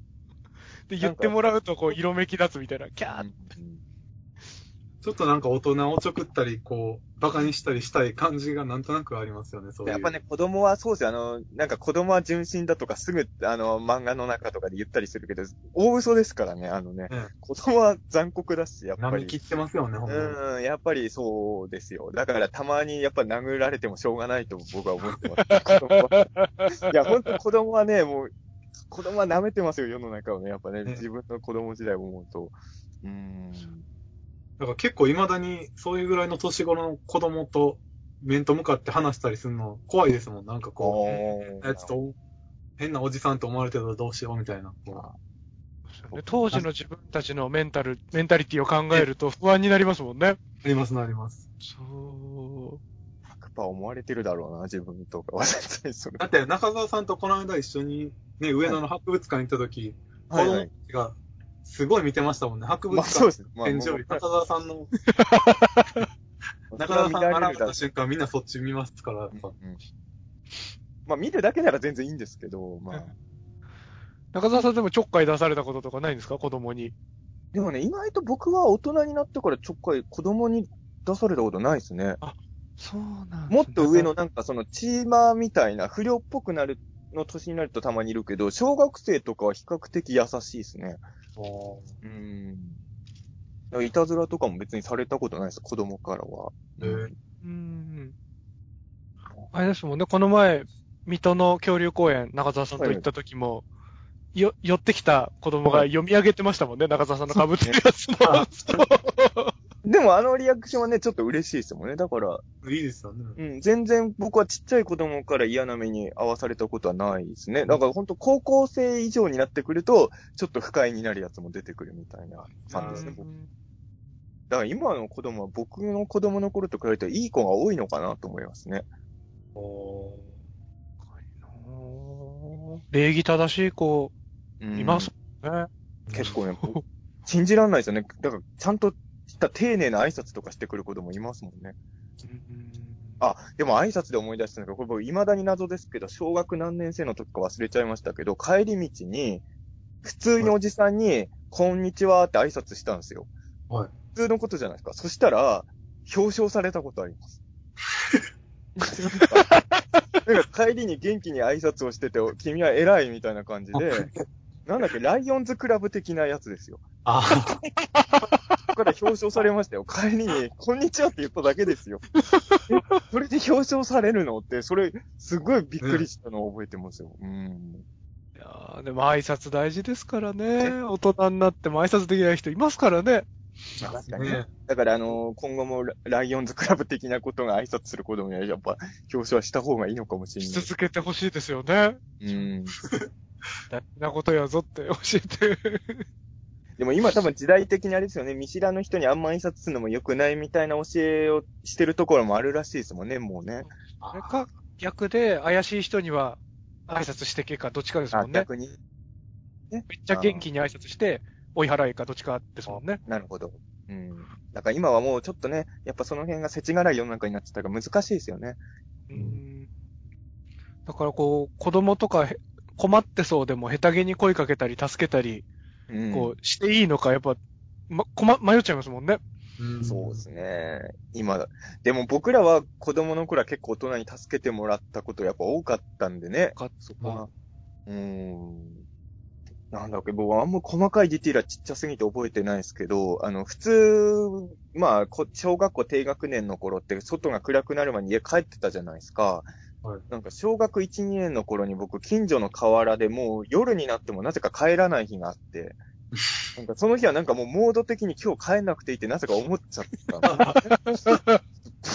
で、言ってもらうと、こう、色めき立つみたいな、キャーうんちょっとなんか大人をちょくったり、こう、馬鹿にしたりしたい感じがなんとなくありますよね、そういう。やっぱね、子供はそうですよ。あの、なんか子供は純真だとかすぐ、あの、漫画の中とかで言ったりするけど、大嘘ですからね、あのね。ね、子供は残酷だし、やっぱり。波切ってますよね、ほん。うん、やっぱりそうですよ。だからたまにやっぱ殴られてもしょうがないと僕は思ってます。子供はいや、本当子供はね、もう、子供は舐めてますよ、世の中をね。やっぱね、ね自分の子供時代を思うと。うーん。だから結構未だにそういうぐらいの年頃の子供と面と向かって話したりするの怖いですもん。なんかこう、ああいつと変なおじさんと思われてたらどうしようみたいな。当時の自分たちのメンタル、メンタリティを考えると不安になりますもんね。うありますなります。そう。100%思われてるだろうな、自分とか。だって中澤さんとこの間一緒にね、上野の博物館行った時、子はいはい供たちがすごい見てましたもんね。博物館ですね。まあ、展示よりもう中澤さんの、中澤さんが現れた瞬間みんなそっち見ますから、やっぱうんまあ見るだけなら全然いいんですけど、まあ。中澤さんでもちょっかい出されたこととかないんですか？子供に。でもね、意外と僕は大人になってからちょっかい子供に出されたことないですね。そうなんもっと上のなんかそのチーマーみたいな不良っぽくなるの年になるとたまにいるけど、小学生とかは比較的優しいですね。うん。いたずらとかも別にされたことないです、子供からは。えーうん。あれですもんね、この前、水戸の恐竜公園、中澤さんと行った時も、よ、寄ってきた子供が読み上げてましたもんね、中澤さんの被ってるやつの。あでもあのリアクションはね、ちょっと嬉しいですもんね。だから、いいですよね。うん、全然僕はちっちゃい子供から嫌な目に遭わされたことはないですね。だから本当高校生以上になってくると、ちょっと不快になるやつも出てくるみたいな感じですね。僕だから今の子供は僕の子供の頃と比べていい子が多いのかなと思いますね。お礼儀正しい子、うんいますね。結構ね、信じらんないですよね。だから、ちゃんとした丁寧な挨拶とかしてくる子供いますもんね。あ、でも挨拶で思い出したんだけど、これ僕未だに謎ですけど、小学何年生の時か忘れちゃいましたけど、帰り道に、普通におじさんに、こんにちはって挨拶したんですよ。はい。普通のことじゃないですか。そしたら、表彰されたことあります。なんか帰りに元気に挨拶をしてて、君は偉いみたいな感じで、なんだっけ、ライオンズクラブ的なやつですよ。あだから表彰されましたよ。帰りに、こんにちはって言っただけですよ。えそれで表彰されるのって、それ、すごいびっくりしたのを覚えてますよ。うん。いやーでも挨拶大事ですからね。大人になっても挨拶できない人いますからね。あ。確かにねね。だから、あのー今後もラライオンズクラブ的なことが挨拶する子供には、やっぱ、表彰はした方がいいのかもしれしない。続けてほしいですよね。うん。大事なことやぞって教えて。でも今多分時代的にあれですよね、見知らぬ人にあんま挨拶するのも良くないみたいな教えをしてるところもあるらしいですもんね、もうね。あれか、逆で怪しい人には挨拶してけかどっちかですもんね。逆に。めっちゃ元気に挨拶して、追い払いかどっちかですもんね。なるほど。うん。だから今はもうちょっとね、やっぱその辺が世知辛い世の中になっちゃったから難しいですよね。うんだからこう、子供とかへ困ってそうでも下手げに声かけたり助けたり、うん。こう、していいのか、やっぱ、ま、困、迷っちゃいますもんね。うんそうですね。今、でも僕らは子供の頃は結構大人に助けてもらったことやっぱ多かったんでね。かそこは。うーん。なんだっけ、僕はあんま細かいディティールはちっちゃすぎて覚えてないですけど、あの、普通、まあ、こ小学校低学年の頃って外が暗くなる前に家帰ってたじゃないですか。はい。なんか小学1、2年の頃に僕近所の河原でもう夜になってもなぜか帰らない日があって、なんかその日はなんかもうモード的に今日帰んなくていいってなぜか思っちゃった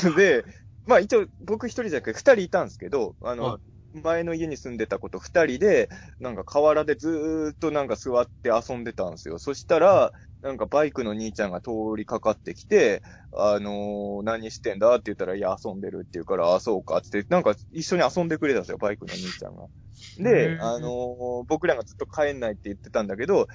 ん で、まあ一応僕一人じゃなくて二人いたんですけど、あの、は前の家に住んでた子と二人で、なんか河原でずーっとなんか座って遊んでたんですよ。そしたら、なんかバイクの兄ちゃんが通りかかってきて、あのー何してんだって言ったら、いや、遊んでるって言うから、あ、そうかってって、なんか一緒に遊んでくれたんですよ、バイクの兄ちゃんが。へで、ーあのー僕らがずっと帰んないって言ってたんだけど、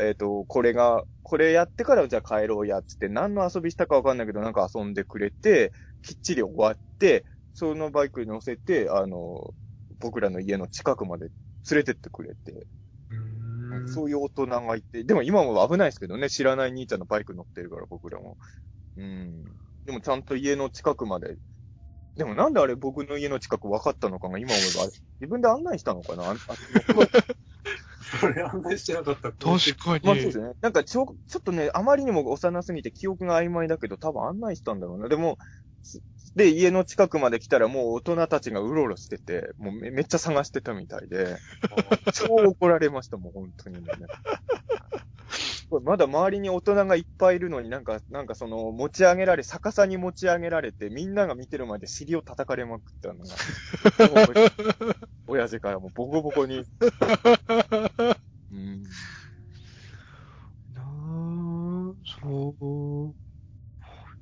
えっ、と、これが、これやってからじゃあ帰ろうやっつって、何の遊びしたかわかんないけど、なんか遊んでくれて、きっちり終わって、そのバイクに乗せて、あのー僕らの家の近くまで連れてってくれて、うんそういう大人がいて、でも今も危ないですけどね、知らない兄ちゃんのバイク乗ってるから僕らも。うん。でもちゃんと家の近くまで。でもなんであれ僕の家の近く分かったのかが今思えば、あれ自分で案内したのかな？ああ それ案内してなかった。確かに。まあそうですね。なんかちょ、ちょっとね、あまりにも幼すぎて記憶が曖昧だけど、多分案内したんだろうな。でも、すで、家の近くまで来たらもう大人たちがうろうろしてて、もうめめっちゃ探してたみたいで、超怒られましたもん、本当にね。これまだ周りに大人がいっぱいいるのになんか、なんかその、持ち上げられ、逆さに持ち上げられて、みんなが見てる前で尻を叩かれまくったのが、親父からもうボコボコに。うんなあ、そう。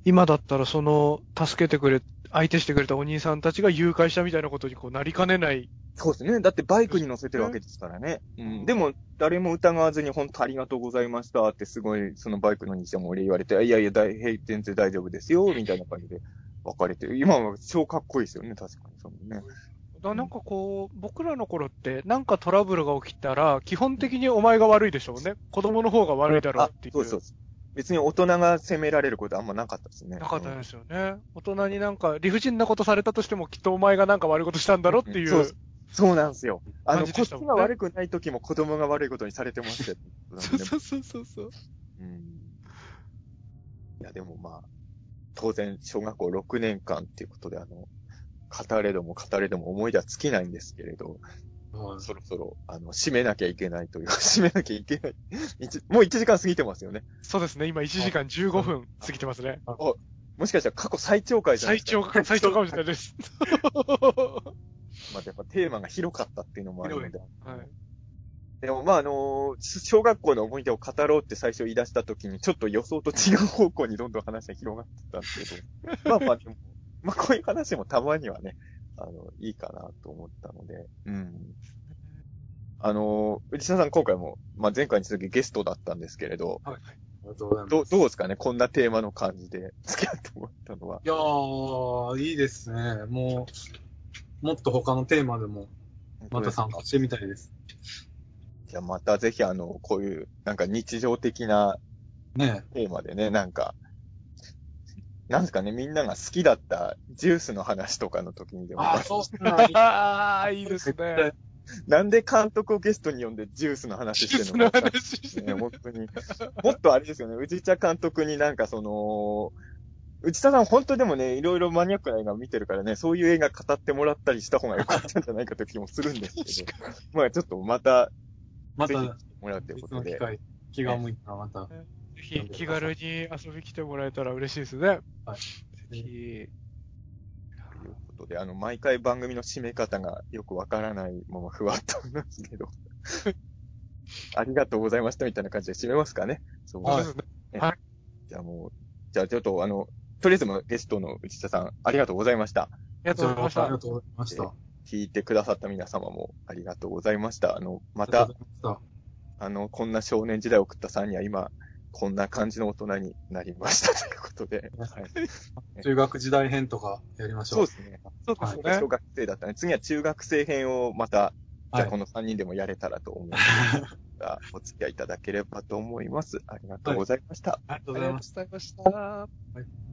今だったらその、助けてくれ、相手してくれたお兄さんたちが誘拐したみたいなことにこうなりかねない。そうですね。だってバイクに乗せてるわけですからね。うん。でも、誰も疑わずに本当ありがとうございましたってすごい、そのバイクの兄ちゃんも俺言われて、いやいや、大平全然大丈夫ですよ、みたいな感じで別れて。今は超かっこいいですよね、確かに。そのね。だなんかこう、僕らの頃って、なんかトラブルが起きたら、基本的にお前が悪いでしょうね。子供の方が悪いだろうっていうそうそう。別に大人が責められることあんまなかったですね。なかったですよね。大人になんか理不尽なことされたとしても、きっとお前がなんか悪いことしたんだろっていう。そうそうなんですよ。あの、感じこっちが悪くない時も子供が悪いことにされてましたよ。そうそうそうそうそう。うん。いや、でもまあ、当然、小学校6年間っていうことで、あの、語れども語れども思い出は尽きないんですけれど、はいそろそろ、あの、締めなきゃいけないというか、締めなきゃいけない。一もう1時間過ぎてますよね。そうですね。今1時間15分過ぎてますね。もしかしたら過去最長回じゃない最ですか。長、最長かもしれないです。まあ、やっぱテーマが広かったっていうのもあるので。はい。でもまああの小学校の思い出を語ろうって最初言い出した時に、ちょっと予想と違う方向にどんどん話が広がってたんですけど、まあまあでも、まあこういう話もたまにはね、あの、いいかなと思ったので、うん。あの内田さん今回も、まあ前回に続きゲストだったんですけれど、ありがとうございます。どう、どうですかね？こんなテーマの感じで付き合ってもらったのは。いやー、いいですね。もう、もっと他のテーマでも、また参加してみたいです。じゃあまたぜひあの、こういう、なんか日常的なねテーマでね、なんか、なんですかね、みんなが好きだったジュースの話とかの時にでも、あー、そうっすね。ああ、いいですね。なんで監督をゲストに呼んでジュースの話してるのか。の話してね、本当に。もっとあれですよね、内田監督になんかその、内田さん本当でもね、いろいろマニアックな映画見てるからね、そういう映画語ってもらったりした方が良かったんじゃないかという気もするんですけど、まあちょっとまた、またもらうということで、気が向いたらまた。ぜひ気軽に遊び来てもらえたら嬉しいですね。はい。ぜひ。ということで、あの、毎回番組の締め方がよくわからないままふわっとなんですけど、ありがとうございましたみたいな感じで締めますかね。そうですね。じゃあもう、じゃあちょっとあの、とりあえずもゲストの内田さん、ありがとうございました。ありがとうございましたあり。がとうございました。聞いてくださった皆様もありがとうございました。あの、またあの、こんな少年時代を送ったさんには今、こんな感じの大人になりました ということで、はい。中学時代編とかやりましょう。そうですね。そうですね小。学生だったね。次は中学生編をまた、じゃはいあこの3人でもやれたらと思うので、ま たお付き合いいただければと思います。ありがとうございました。ありがとうありがとうございました。ございました。